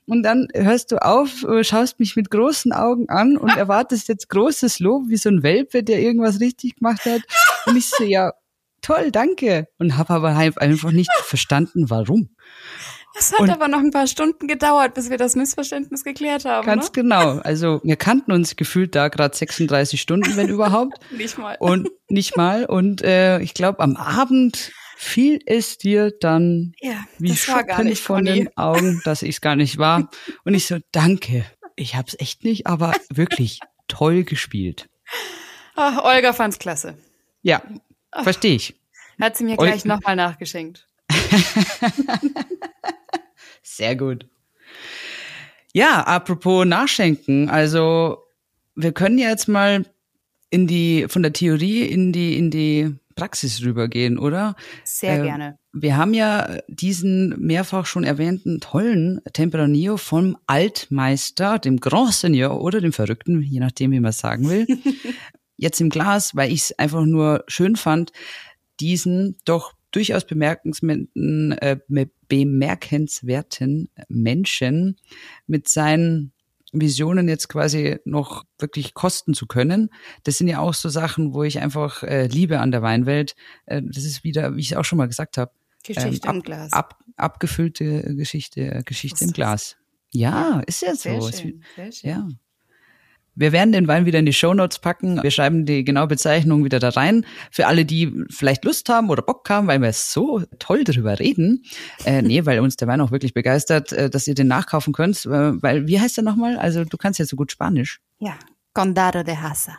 Und dann hörst du auf, schaust mich mit großen Augen an und erwartest jetzt großes Lob, wie so ein Welpe, der irgendwas richtig gemacht hat. Und ich so, ja, toll, danke. Und habe aber einfach nicht verstanden, warum. Es hat und aber noch ein paar Stunden gedauert, bis wir das Missverständnis geklärt haben. Ganz ne? genau. Also wir kannten uns gefühlt da gerade 36 Stunden, wenn überhaupt. nicht mal. Und nicht mal. Und äh, ich glaube, am Abend fiel es dir dann ja, wie Schuppen nicht, von den Augen, dass ich es gar nicht war. Und ich so, danke. Ich hab's echt nicht, aber wirklich toll gespielt. Ach, Olga fand's klasse. Ja, verstehe ich. Hat sie mir gleich nochmal nachgeschenkt. Sehr gut. Ja, apropos Nachschenken. Also, wir können jetzt mal in die, von der Theorie in die, in die Praxis rübergehen, oder? Sehr äh, gerne. Wir haben ja diesen mehrfach schon erwähnten tollen Tempranillo vom Altmeister, dem Grand Seigneur oder dem Verrückten, je nachdem, wie man sagen will. Jetzt im Glas, weil ich es einfach nur schön fand, diesen doch durchaus bemerkenswerten, äh, bemerkenswerten Menschen mit seinen Visionen jetzt quasi noch wirklich kosten zu können. Das sind ja auch so Sachen, wo ich einfach äh, liebe an der Weinwelt. Äh, das ist wieder, wie ich es auch schon mal gesagt habe, Geschichte ähm, ab, im Glas. Ab, abgefüllte Geschichte, Geschichte im Glas. Ja, ist ja so. Sehr schön, sehr schön. Ja. Wir werden den Wein wieder in die Show Notes packen. Wir schreiben die genaue Bezeichnung wieder da rein. Für alle, die vielleicht Lust haben oder Bock haben, weil wir so toll darüber reden. Äh, nee, weil uns der Wein auch wirklich begeistert, äh, dass ihr den nachkaufen könnt. Äh, weil, wie heißt der nochmal? Also du kannst ja so gut Spanisch. Ja, Condado de Hasa.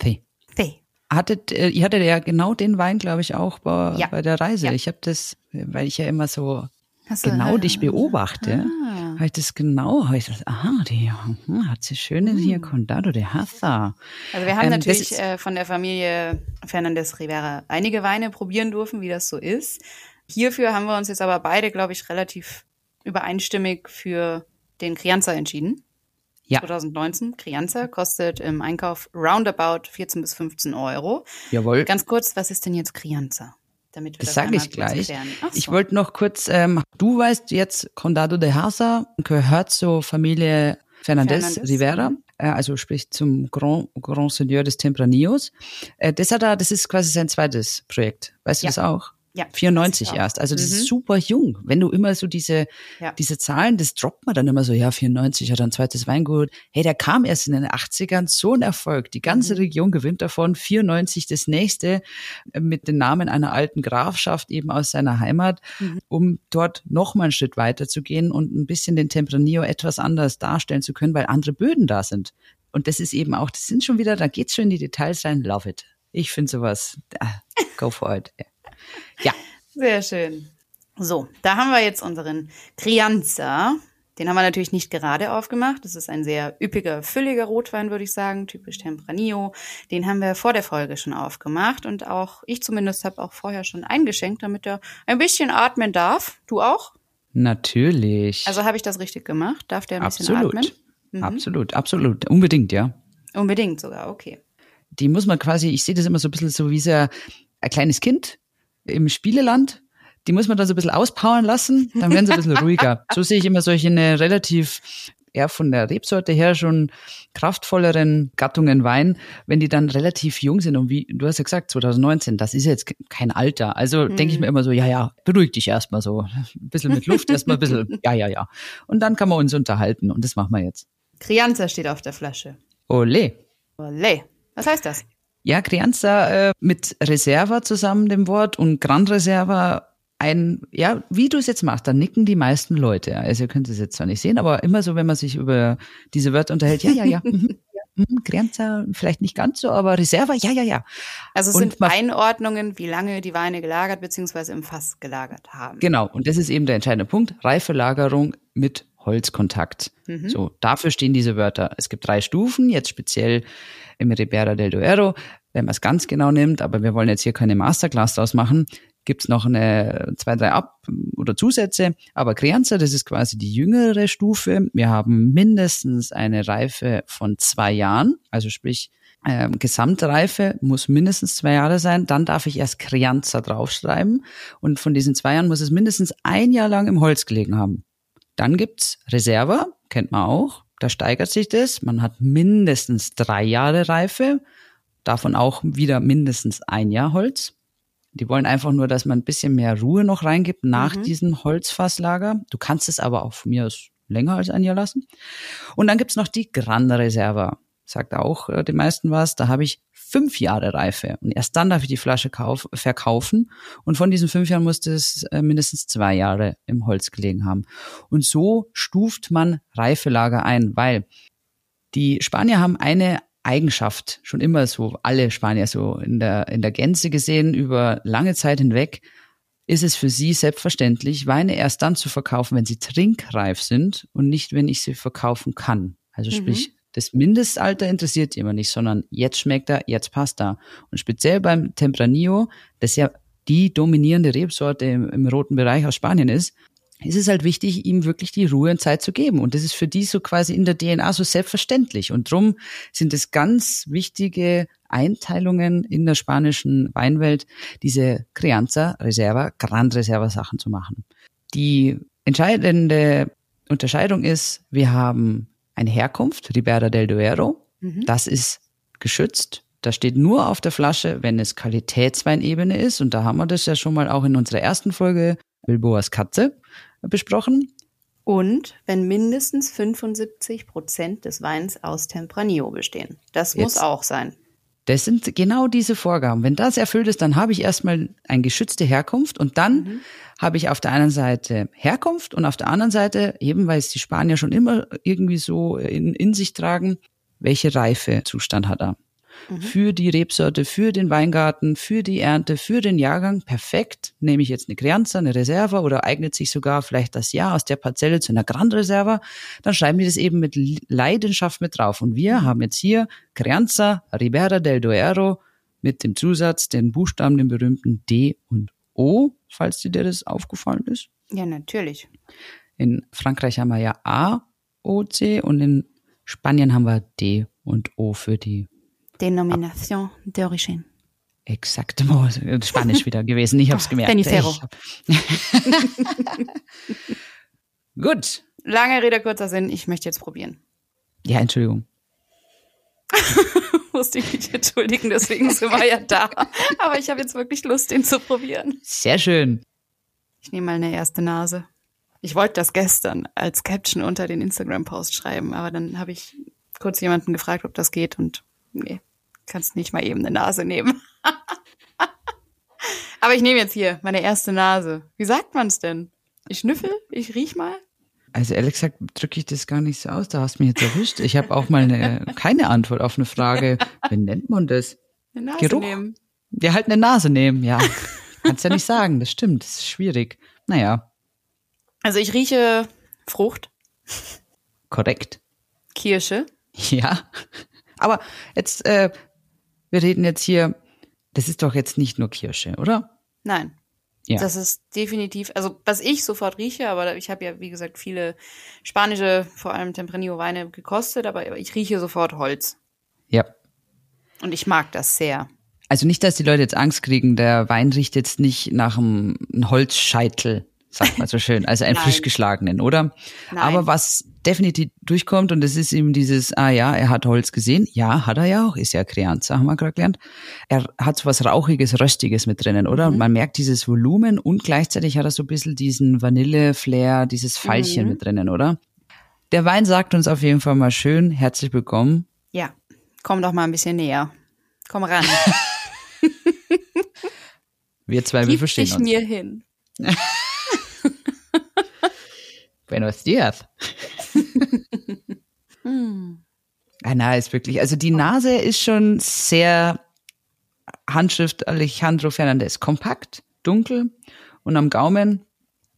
Fe. Fe. Hattet, äh, ihr hattet ja genau den Wein, glaube ich, auch bei, ja. bei der Reise. Ja. Ich habe das, weil ich ja immer so Hast du- genau ah, dich beobachte, ah. Habe ich das genau, habe ich aha, die hm, hat sie schön in hier Condado de Haza. Also wir haben Ähm, natürlich ist- äh, von der Familie Fernandez Rivera einige Weine probieren dürfen, wie das so ist. Hierfür haben wir uns jetzt aber beide, glaube ich, relativ übereinstimmig für den Crianza entschieden. Ja. 2019. Crianza kostet im Einkauf roundabout 14 bis 15 Euro. Jawohl. Ganz kurz, was ist denn jetzt Crianza? Damit wir Das das sage ich gleich. Ach Ich so. wollte noch kurz, ähm, du weißt jetzt, Condado de Haza gehört zur Familie Fernandez, Fernandez, Rivera, mhm. äh, also sprich zum Grand, Grand Seigneur des Tempranillos. Äh, das hat er, das ist quasi sein zweites Projekt. Weißt du Ja. das auch? Ja, 94 weiß ich auch. erst. Also das Mhm. ist super jung. Wenn du immer so diese, Ja. diese Zahlen, das droppt man dann immer so, ja, 94 hat ein zweites Weingut. Hey, der kam erst in den 80ern, so ein Erfolg. Die ganze Mhm. Region gewinnt davon. 94 das nächste äh, mit den Namen einer alten Grafschaft eben aus seiner Heimat, Mhm. um dort noch mal einen Schritt weiter zu gehen und ein bisschen den Tempranillo etwas anders darstellen zu können, weil andere Böden da sind. Und das ist eben auch, das sind schon wieder, da geht's schon in die Details rein, love it. Ich finde sowas, ah, go for it. Ja. Sehr schön. So, da haben wir jetzt unseren Crianza. Den haben wir natürlich nicht gerade aufgemacht. Das ist ein sehr üppiger, fülliger Rotwein, würde ich sagen, typisch Tempranillo. Den haben wir vor der Folge schon aufgemacht und auch ich zumindest habe auch vorher schon eingeschenkt, damit er ein bisschen atmen darf. Du auch? Natürlich. Also habe ich das richtig gemacht? Darf der ein absolut. bisschen atmen? Mhm. Absolut, absolut. Unbedingt, ja. Unbedingt sogar, okay. Die muss man quasi, ich sehe das immer so ein bisschen so wie so ein kleines Kind im Spieleland die muss man dann so ein bisschen auspowern lassen, dann werden sie ein bisschen ruhiger. So sehe ich immer solche eine relativ eher von der Rebsorte her schon kraftvolleren Gattungen Wein, wenn die dann relativ jung sind und wie du hast ja gesagt 2019, das ist jetzt kein Alter. Also mhm. denke ich mir immer so, ja, ja, beruhig dich erstmal so, ein bisschen mit Luft, erstmal ein bisschen, ja, ja, ja. Und dann kann man uns unterhalten und das machen wir jetzt. Crianza steht auf der Flasche. Ole. Ole. Was heißt das? Ja, Crianza äh, mit Reserva zusammen dem Wort und Gran Reserva ein, ja, wie du es jetzt machst, dann nicken die meisten Leute. Also ihr könnt es jetzt zwar nicht sehen, aber immer so, wenn man sich über diese Wörter unterhält, ja, ja, ja, mhm, mhm, Grenzer, vielleicht nicht ganz so, aber Reserva, ja, ja, ja. Also es sind Einordnungen, wie lange die Weine gelagert bzw. im Fass gelagert haben. Genau, und das ist eben der entscheidende Punkt. Reife Lagerung mit Holzkontakt. Mhm. So, dafür stehen diese Wörter. Es gibt drei Stufen, jetzt speziell im Ribera del Duero, wenn man es ganz genau nimmt, aber wir wollen jetzt hier keine Masterclass draus machen, gibt's noch eine zwei, drei Ab- oder Zusätze. Aber Crianza, das ist quasi die jüngere Stufe. Wir haben mindestens eine Reife von zwei Jahren, also sprich ähm, Gesamtreife muss mindestens zwei Jahre sein, dann darf ich erst Crianza draufschreiben und von diesen zwei Jahren muss es mindestens ein Jahr lang im Holz gelegen haben. Dann gibt's Reserva, kennt man auch, da steigert sich das, man hat mindestens drei Jahre Reife, davon auch wieder mindestens ein Jahr Holz. Die wollen einfach nur, dass man ein bisschen mehr Ruhe noch reingibt nach mhm. diesem Holzfasslager. Du kannst es aber auch von mir aus länger als ein Jahr lassen. Und dann gibt's noch die Grande Reserva. Sagt auch äh, den meisten was. Da habe ich fünf Jahre Reife. Und erst dann darf ich die Flasche kauf, verkaufen. Und von diesen fünf Jahren musste es äh, mindestens zwei Jahre im Holz gelegen haben. Und so stuft man Reifelager ein, weil die Spanier haben eine Eigenschaft, schon immer so, alle Spanier so in der, in der Gänze gesehen, über lange Zeit hinweg, ist es für sie selbstverständlich, Weine erst dann zu verkaufen, wenn sie trinkreif sind und nicht, wenn ich sie verkaufen kann. Also mhm. Das Mindestalter interessiert immer nicht, sondern jetzt schmeckt er, jetzt passt er. Und speziell beim Tempranillo, das ja die dominierende Rebsorte im, im roten Bereich aus Spanien ist, ist es halt wichtig, ihm wirklich die Ruhe und Zeit zu geben. Und das ist für die so quasi in der DNA so selbstverständlich. Und drum sind es ganz wichtige Einteilungen in der spanischen Weinwelt, diese Crianza, Reserva, Grand Reserva Sachen zu machen. Die entscheidende Unterscheidung ist, wir haben eine Herkunft, Ribera del Duero. Mhm. Das ist geschützt. Das steht nur auf der Flasche, wenn es Qualitätsweinebene ist. Und da haben wir das ja schon mal auch in unserer ersten Folge Bilboas Katze besprochen. Und wenn mindestens 75 Prozent des Weins aus Tempranillo bestehen. Das Jetzt. muss auch sein. Das sind genau diese Vorgaben. Wenn das erfüllt ist, dann habe ich erstmal eine geschützte Herkunft und dann mhm. habe ich auf der einen Seite Herkunft und auf der anderen Seite, eben weil es die Spanier schon immer irgendwie so in, in sich tragen, welche Reifezustand hat er mhm. für die Rebsorte, für den Weingarten, für die Ernte, für den Jahrgang perfekt. Nehme ich jetzt eine Crianza, eine Reserva oder eignet sich sogar vielleicht das Jahr aus der Parzelle zu einer Grand Reserva, dann schreiben wir das eben mit Leidenschaft mit drauf. Und wir haben jetzt hier Crianza Ribera del Duero mit dem Zusatz, den Buchstaben, den berühmten D und O, falls dir das aufgefallen ist. Ja, natürlich. In Frankreich haben wir ja A, O, C und in Spanien haben wir D und O für die Denomination d'origine. Exactement. Spanisch wieder gewesen. Ich habe es gemerkt. Benicero. Gut. Lange Rede, kurzer Sinn. Ich möchte jetzt probieren. Ja, Entschuldigung. Musste ich mich entschuldigen, deswegen sind wir ja da. Aber ich habe jetzt wirklich Lust, den zu probieren. Sehr schön. Ich nehme mal eine erste Nase. Ich wollte das gestern als Caption unter den Instagram-Post schreiben, aber dann habe ich kurz jemanden gefragt, ob das geht und nee, kannst nicht mal eben eine Nase nehmen. Aber ich nehme jetzt hier meine erste Nase. Wie sagt man es denn? Ich schnüffel, ich riech mal. Also ehrlich gesagt drücke ich das gar nicht so aus. Da hast du mich jetzt erwischt. Ich habe auch mal eine, keine Antwort auf eine Frage. Wie nennt man das? Eine Nase Geruch? nehmen. Ja, halt eine Nase nehmen, ja. Kannst ja nicht sagen, das stimmt, das ist schwierig. Naja, Also ich rieche Frucht, korrekt. Kirsche. Ja. Aber jetzt, äh, wir reden jetzt hier, das ist doch jetzt nicht nur Kirsche, oder? Nein. Ja. Das ist definitiv, also was ich sofort rieche, aber ich habe ja, wie gesagt, viele spanische, vor allem Tempranillo-Weine gekostet, aber ich rieche sofort Holz. Ja. Und ich mag das sehr. Also nicht, dass die Leute jetzt Angst kriegen, der Wein riecht jetzt nicht nach einem, einem Holzscheitel, sagt man so schön, also einen frisch geschlagenen, oder? Nein. Aber was definitiv durchkommt, und das ist eben dieses, ah ja, er hat Holz gesehen, ja, hat er ja auch, ist ja Krianza, haben wir gerade gelernt. Er hat so was Rauchiges, Röstiges mit drinnen, oder? Mhm. Und man merkt dieses Volumen und gleichzeitig hat er so ein bisschen diesen Vanille-Flair, dieses Veilchen Mhm. mit drinnen, oder? Der Wein sagt uns auf jeden Fall mal schön, herzlich willkommen. Ja, komm doch mal ein bisschen näher. Komm ran. Wir zwei, wir Gib verstehen dich uns. mir hin. Buenos dias. Hm. Ah, na, ist wirklich, also die Nase ist schon sehr Handschrift Alejandro Fernandez. Kompakt, dunkel und am Gaumen,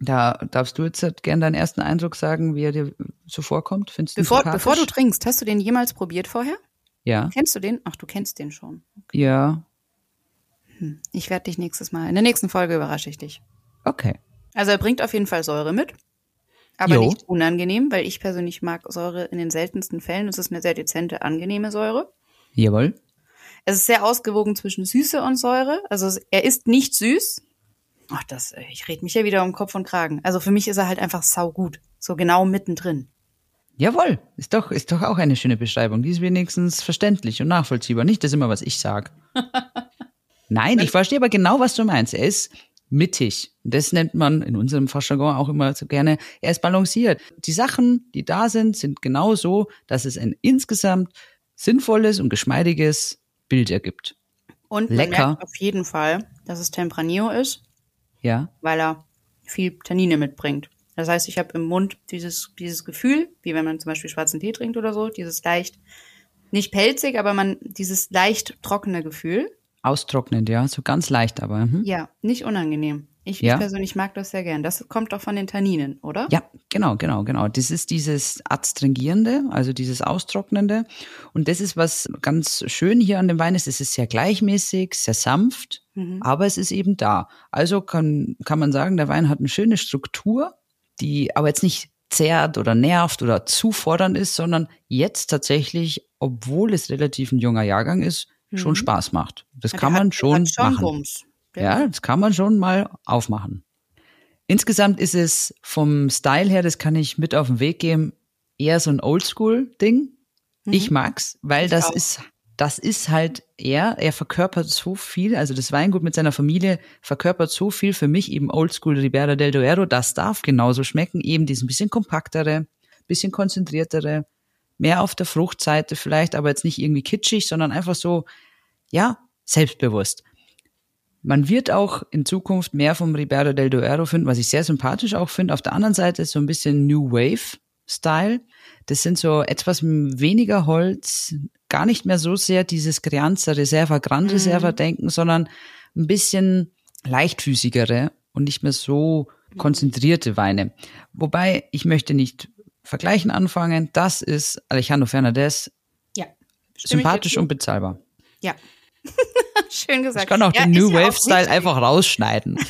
da darfst du jetzt halt gern deinen ersten Eindruck sagen, wie er dir so vorkommt. Findest du Bevor, bevor du trinkst, hast du den jemals probiert vorher? Ja, Kennst du den? Ach, du kennst den schon. ja, Ich werde dich nächstes Mal, in der nächsten Folge überrasche ich dich. okay. Also er bringt auf jeden Fall Säure mit, aber Jo. nicht unangenehm, weil ich persönlich mag Säure in den seltensten Fällen. Es ist eine sehr dezente, angenehme Säure. Jawohl. Es ist sehr ausgewogen zwischen Süße und Säure. Also er ist nicht süß. Ach, das, äh, ich red mich ja wieder um Kopf und Kragen. Also für mich ist er halt einfach saugut. So genau mittendrin. Jawohl. Ist doch, ist doch auch eine schöne Beschreibung. Die ist wenigstens verständlich und nachvollziehbar. Nicht das immer, was ich sag. Nein, ich verstehe aber genau, was du meinst. Er ist mittig. Das nennt man in unserem Fachjargon auch immer so gerne. Er ist balanciert. Die Sachen, die da sind, sind genau so, dass es ein insgesamt sinnvolles und geschmeidiges Bild ergibt. Und man Lecker. merkt auf jeden Fall, dass es Tempranillo ist, Ja, weil er viel Tannine mitbringt. Das heißt, ich habe im Mund dieses, dieses Gefühl, wie wenn man zum Beispiel schwarzen Tee trinkt oder so, dieses leicht, nicht pelzig, aber man, dieses leicht trockene Gefühl. Austrocknend, ja, so ganz leicht, aber. Hm. Ja, nicht unangenehm. Ich, Ja. ich persönlich mag das sehr gern. Das kommt doch von den Tanninen, oder? Ja, genau, genau, genau. Das ist dieses Adstringierende, also dieses Austrocknende. Und das ist, was ganz schön hier an dem Wein ist. Es ist sehr gleichmäßig, sehr sanft, Mhm. aber es ist eben da. Also kann, kann man sagen, der Wein hat eine schöne Struktur, die aber jetzt nicht zerrt oder nervt oder zu fordernd ist, sondern jetzt tatsächlich, obwohl es relativ ein junger Jahrgang ist, schon Mhm. Spaß macht. Das kann man hat, schon schon machen. Bums. Ja, das kann man schon mal aufmachen. Insgesamt ist es vom Style her, das kann ich mit auf den Weg geben, eher so ein Oldschool-Ding. Ich mag's, weil Mhm. Ich das auch. ist, das ist halt er, er verkörpert so viel, also das Weingut mit seiner Familie verkörpert so viel für mich eben Oldschool Ribera del Duero, das darf genauso schmecken, eben diesen bisschen kompaktere, bisschen konzentriertere, mehr auf der Fruchtseite vielleicht, aber jetzt nicht irgendwie kitschig, sondern einfach so, ja, selbstbewusst. Man wird auch in Zukunft mehr vom Ribera del Duero finden, was ich sehr sympathisch auch finde. Auf der anderen Seite ist so ein bisschen New Wave Style. Das sind so etwas weniger Holz, gar nicht mehr so sehr dieses Crianza Reserva, Gran Reserva denken, sondern ein bisschen leichtfüßigere und nicht mehr so konzentrierte Weine. Wobei ich möchte nicht vergleichen anfangen. Das ist Alejandro Fernandez, ja. Sympathisch und bezahlbar. Ja. Schön gesagt. Ich kann auch ja, den New ja Wave Style einfach rausschneiden.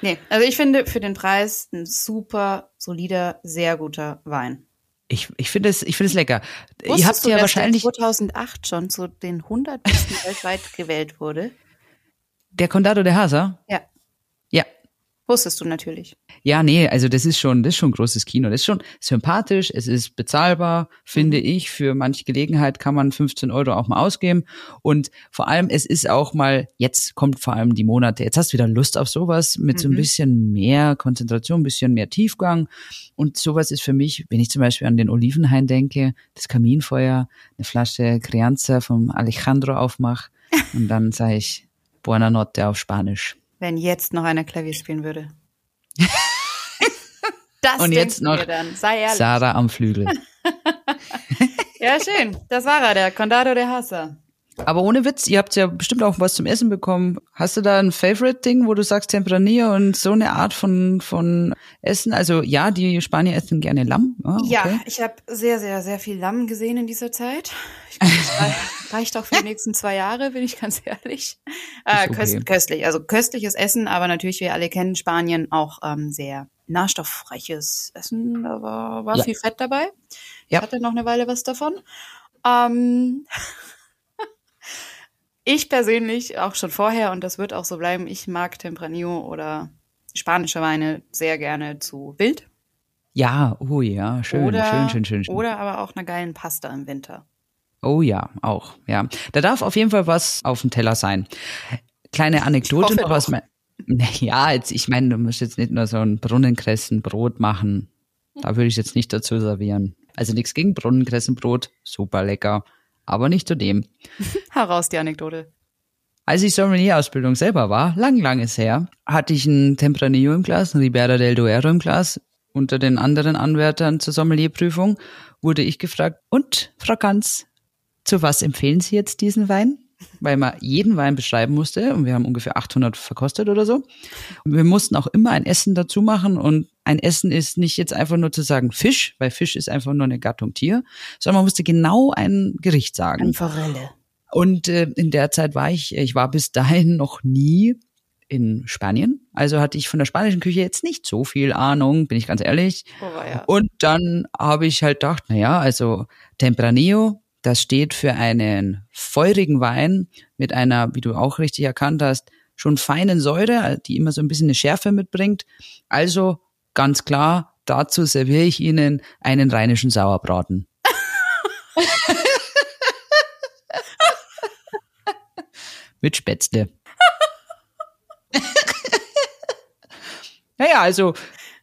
Nee, also ich finde für den Preis ein super solider, sehr guter Wein. Ich, ich finde es, ich finde es lecker. Ihr Wusstest habt du, ja dass wahrscheinlich der 2008 schon zu den 100 besten weltweit gewählt wurde? der Condado de Hasa. Ja, Ja. Wusstest du natürlich. Ja, nee, also das ist schon, das ist schon ein großes Kino. Das ist schon sympathisch, es ist bezahlbar, finde ich. Für manche Gelegenheit kann man 15 Euro auch mal ausgeben. Und vor allem, es ist auch mal, jetzt kommt vor allem die Monate, jetzt hast du wieder Lust auf sowas mit so ein bisschen mehr Konzentration, ein bisschen mehr Tiefgang. Und sowas ist für mich, wenn ich zum Beispiel an den Olivenhain denke, das Kaminfeuer, eine Flasche Crianza vom Alejandro aufmach und dann sage ich Buena Notte auf Spanisch. Wenn jetzt noch einer Klavier spielen würde. das Und jetzt noch dann. Sei ehrlich. Sarah am Flügel. Ja, schön. Das war er, der Condado de Hassa. Aber ohne Witz, ihr habt ja bestimmt auch was zum Essen bekommen. Hast du da ein Favorite-Ding, wo du sagst Tempranillo und so eine Art von, von Essen? Also ja, die Spanier essen gerne Lamm. Ah, okay. Ja, ich habe sehr, sehr, sehr viel Lamm gesehen in dieser Zeit. Ich glaube, das reicht auch für die nächsten zwei Jahre, bin ich ganz ehrlich. Äh, okay. köstlich, also köstliches Essen, aber natürlich, wir alle kennen Spanien auch ähm, sehr nährstoffreiches Essen. Da war, war ja. viel Fett dabei. Ja. Ich hatte noch eine Weile was davon. Ähm, ich persönlich auch schon vorher und das wird auch so bleiben. Ich mag Tempranillo oder spanische Weine sehr gerne zu wild. Ja, oh ja, schön, oder, schön, schön, schön, schön. Oder aber auch einer geilen Pasta im Winter. Oh ja, auch, ja. Da darf auf jeden Fall was auf dem Teller sein. Kleine Anekdote noch aus meinem. Ja, jetzt, ich meine, du musst jetzt nicht nur so ein Brunnenkressenbrot machen. Da würde ich jetzt nicht dazu servieren. Also nichts gegen Brunnenkressenbrot, super lecker aber nicht zu dem. Heraus die Anekdote. Als ich Sommelier-Ausbildung selber war, lang, lang ist her, hatte ich ein Tempranillo im Glas, ein Ribera del Duero im Glas. Unter den anderen Anwärtern zur Sommelierprüfung wurde ich gefragt, und Frau Kanz, zu was empfehlen Sie jetzt diesen Wein? weil man jeden Wein beschreiben musste und wir haben ungefähr 800 verkostet oder so. Und wir mussten auch immer ein Essen dazu machen und ein Essen ist nicht jetzt einfach nur zu sagen Fisch, weil Fisch ist einfach nur eine Gattung Tier, sondern man musste genau ein Gericht sagen. Ein Forelle. Und äh, in der Zeit war ich, ich war bis dahin noch nie in Spanien. Also hatte ich von der spanischen Küche jetzt nicht so viel Ahnung, bin ich ganz ehrlich. Oh, ja. Und dann habe ich halt gedacht, na ja, also Tempranillo, das steht für einen feurigen Wein mit einer, wie du auch richtig erkannt hast, schon feinen Säure, die immer so ein bisschen eine Schärfe mitbringt. Also ganz klar, dazu serviere ich Ihnen einen rheinischen Sauerbraten. mit Spätzle. naja, also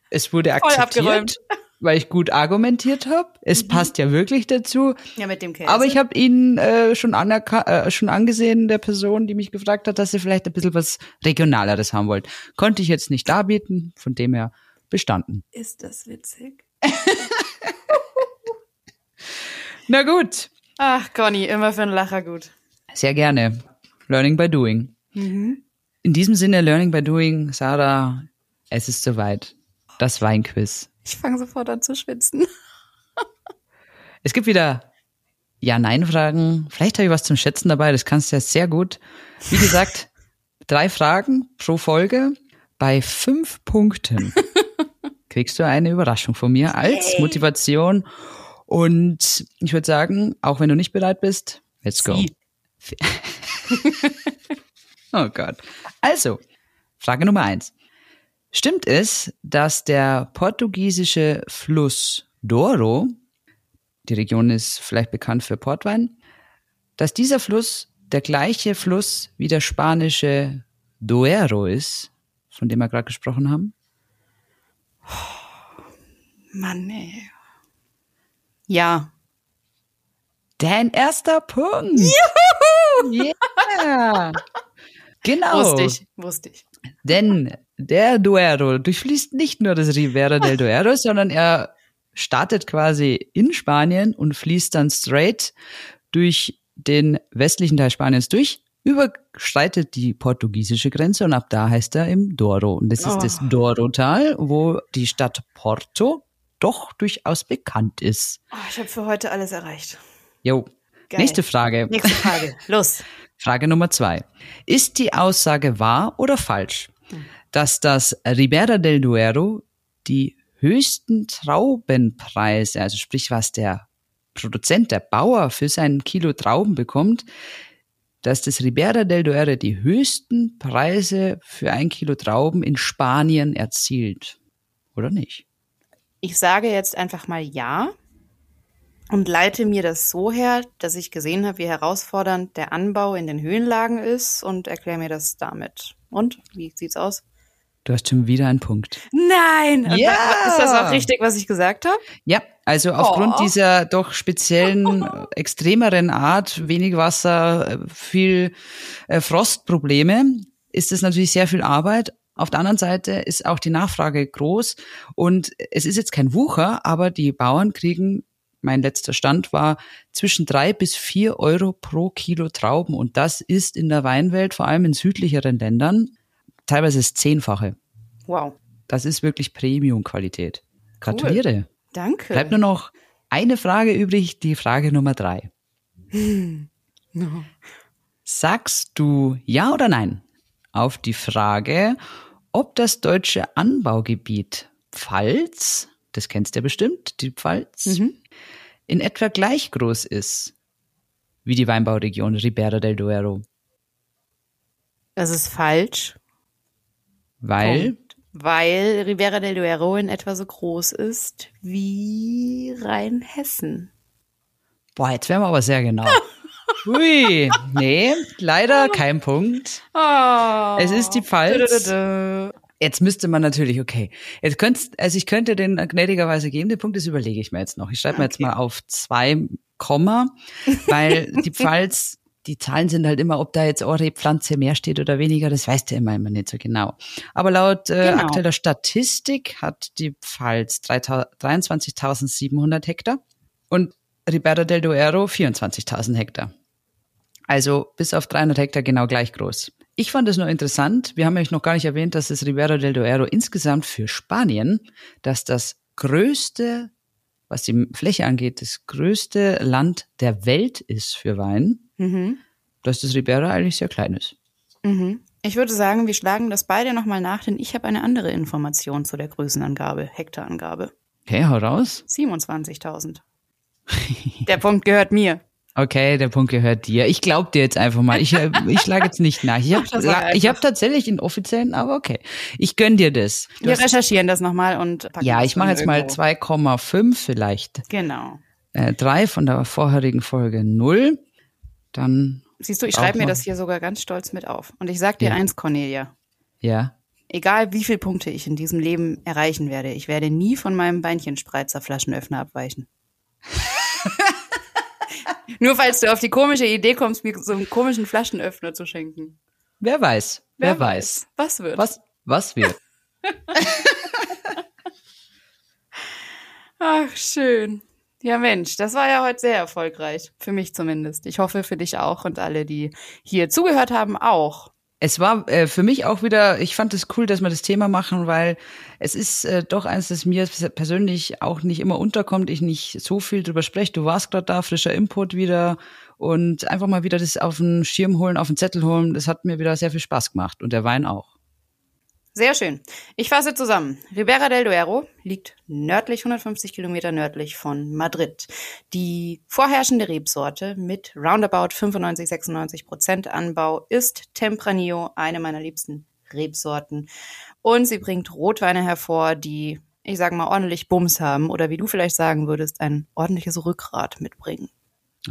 es wurde akzeptiert. Weil ich gut argumentiert habe. Es mhm. passt ja wirklich dazu. Ja, mit dem Käse. Aber ich habe ihn äh, schon, äh, schon angesehen, der Person, die mich gefragt hat, dass sie vielleicht ein bisschen was Regionaleres haben wollt. Konnte ich jetzt nicht darbieten, von dem her bestanden. Ist das witzig? Na gut. Ach, Conny, immer für einen Lacher gut. Sehr gerne. Learning by doing. Mhm. In diesem Sinne, Learning by doing, Sarah, es ist soweit. Das Weinquiz. Ich fange sofort an zu schwitzen. es gibt wieder Ja-Nein-Fragen. Vielleicht habe ich was zum Schätzen dabei, das kannst du ja sehr gut. Wie gesagt, drei Fragen pro Folge. Bei fünf Punkten kriegst du eine Überraschung von mir als. Motivation. Und ich würde sagen, auch wenn du nicht bereit bist, let's go. oh Gott. Also, Frage Nummer eins. Stimmt es, dass der portugiesische Fluss Douro, die Region ist vielleicht bekannt für Portwein, dass dieser Fluss der gleiche Fluss wie der spanische Duero ist, von dem wir gerade gesprochen haben? Mann, ey. Ja. Dein erster Punkt. Juhu! Yeah. Genau. Wusste ich, wusste ich. Denn der Duero durchfließt nicht nur das Ribera del Duero, sondern er startet quasi in Spanien und fließt dann straight durch den westlichen Teil Spaniens durch, überschreitet die portugiesische Grenze und ab da heißt er im Douro. Und das ist oh. das Douro-Tal, wo die Stadt Porto doch durchaus bekannt ist. Oh, ich habe für heute alles erreicht. Jo. Geil. Nächste Frage. Nächste Frage. Los. Frage Nummer zwei. Ist die Aussage wahr oder falsch? dass das Ribera del Duero die höchsten Traubenpreise, also sprich was der Produzent, der Bauer für sein Kilo Trauben bekommt, dass das Ribera del Duero die höchsten Preise für ein Kilo Trauben in Spanien erzielt. Oder nicht? Ich sage jetzt einfach mal ja und leite mir das so her, dass ich gesehen habe, wie herausfordernd der Anbau in den Höhenlagen ist und erkläre mir das damit. Und wie sieht's aus? Du hast schon wieder einen Punkt. Nein! Ja! Ist das auch richtig, was ich gesagt habe? Ja, also aufgrund oh. dieser doch speziellen, extremeren Art, wenig Wasser, viel äh, Frostprobleme, ist es natürlich sehr viel Arbeit. Auf der anderen Seite ist auch die Nachfrage groß und es ist jetzt kein Wucher, aber die Bauern kriegen mein letzter Stand war zwischen drei bis vier Euro pro Kilo Trauben. Und das ist in der Weinwelt, vor allem in südlicheren Ländern, teilweise das Zehnfache. Wow. Das ist wirklich Premium-Qualität. Gratuliere. Cool. Danke. Bleibt nur noch eine Frage übrig, die Frage Nummer drei. No. Sagst du ja oder nein auf die Frage, ob das deutsche Anbaugebiet Pfalz, das kennst du ja bestimmt, die Pfalz, Mhm. in etwa gleich groß ist wie die Weinbauregion Ribera del Duero? Das ist falsch. Weil. Weil Ribera del Duero in etwa so groß ist wie Rheinhessen. boah, jetzt wären wir aber sehr genau. Hui, nee, leider kein Punkt. Oh. Es ist die Pfalz. Jetzt müsste man natürlich, okay. Jetzt könntest, also ich könnte den gnädigerweise geben, den Punkt, das überlege ich mir jetzt noch. Ich schreibe mir jetzt Okay. mal auf zwei Komma, weil die Pfalz, die Zahlen sind halt immer, ob da jetzt eure Pflanze mehr steht oder weniger, das weißt du immer, immer nicht so genau. Aber laut äh, Genau. aktueller Statistik hat die Pfalz 3000 23.700 Hektar und Ribera del Duero 24.000 Hektar. Also bis auf 300 Hektar genau gleich groß. Ich fand es nur interessant, wir haben euch noch gar nicht erwähnt, dass das Ribera del Duero insgesamt für Spanien, dass das größte, was die Fläche angeht, das größte Land der Welt ist für Wein, Mhm. dass das Ribera eigentlich sehr klein ist. Mhm. Ich würde sagen, wir schlagen das beide nochmal nach, denn ich habe eine andere Information zu der Größenangabe, Hektarangabe. Okay, hau raus. 27.000. Der Punkt gehört mir. Okay, der Punkt gehört dir. Ich glaub dir jetzt einfach mal. Ich, äh, ich schlage jetzt nicht nach. Ich habe hab tatsächlich den offiziellen, aber okay. Ich gönn dir das. Du Wir recherchieren das nochmal und packen ja, ich mache jetzt mal irgendwo. 2,5 vielleicht. Genau. Äh, drei von der vorherigen Folge null. Dann, Siehst du, ich schreibe mir das hier sogar ganz stolz mit auf. Und ich sag dir Ja. eins, Cornelia. ja. Egal wie viele Punkte ich in diesem Leben erreichen werde, ich werde nie von meinem Beinchenspreizer Flaschenöffner abweichen. Nur falls du auf die komische Idee kommst, mir so einen komischen Flaschenöffner zu schenken. Wer weiß? Wer, weiß? Was wird? Was, was wird? Ach, schön. Ja, Mensch, das war ja heute sehr erfolgreich. Für mich zumindest. Ich hoffe für dich auch und alle, die hier zugehört haben, auch. Es war äh, für mich auch wieder, ich fand es cool, dass wir das Thema machen, weil es ist äh, doch eins, das mir persönlich auch nicht immer unterkommt, ich nicht so viel drüber spreche. Du warst gerade da, frischer Input wieder und einfach mal wieder das auf den Schirm holen, auf den Zettel holen, das hat mir wieder sehr viel Spaß gemacht und der Wein auch. Sehr schön. Ich fasse zusammen. Ribera del Duero liegt nördlich, 150 Kilometer nördlich von Madrid. Die vorherrschende Rebsorte mit roundabout 95, 96 Prozent Anbau ist Tempranillo, eine meiner liebsten Rebsorten. Und sie bringt Rotweine hervor, die, ich sage mal, ordentlich Bums haben oder wie du vielleicht sagen würdest, ein ordentliches Rückgrat mitbringen.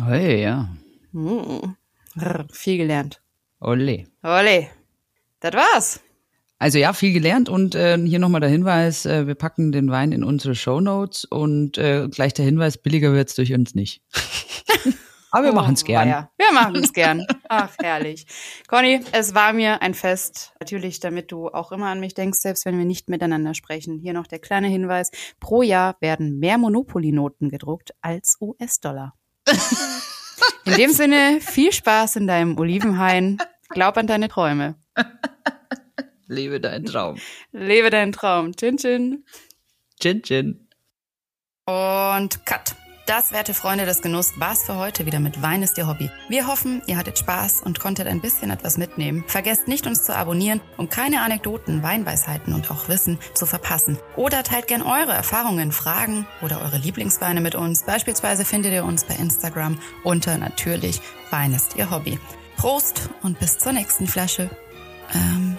Hey, ja. Hm. Rr, viel gelernt. Ole. Ole. Das war's. Also ja, viel gelernt und äh, hier nochmal der Hinweis, äh, wir packen den Wein in unsere Show Notes und äh, gleich der Hinweis, billiger wird's durch uns nicht. Aber wir machen's Oh, gern. weia. Wir machen es gern. Ach, herrlich. Conny, es war mir ein Fest. Natürlich, damit du auch immer an mich denkst, selbst wenn wir nicht miteinander sprechen. Hier noch der kleine Hinweis. Pro Jahr werden mehr Monopoly-Noten gedruckt als US-Dollar. In dem Sinne, viel Spaß in deinem Olivenhain. Glaub an deine Träume. Lebe deinen Traum. Lebe deinen Traum. Chin, chin. Chin, chin. Und cut. Das, werte Freunde des Genuss, war's für heute wieder mit Wein ist Ihr Hobby. Wir hoffen, ihr hattet Spaß und konntet ein bisschen etwas mitnehmen. Vergesst nicht, uns zu abonnieren, um keine Anekdoten, Weinweisheiten und auch Wissen zu verpassen. Oder teilt gern eure Erfahrungen, Fragen oder eure Lieblingsweine mit uns. Beispielsweise findet ihr uns bei Instagram unter natürlich Wein ist Ihr Hobby. Prost und bis zur nächsten Flasche. Ähm,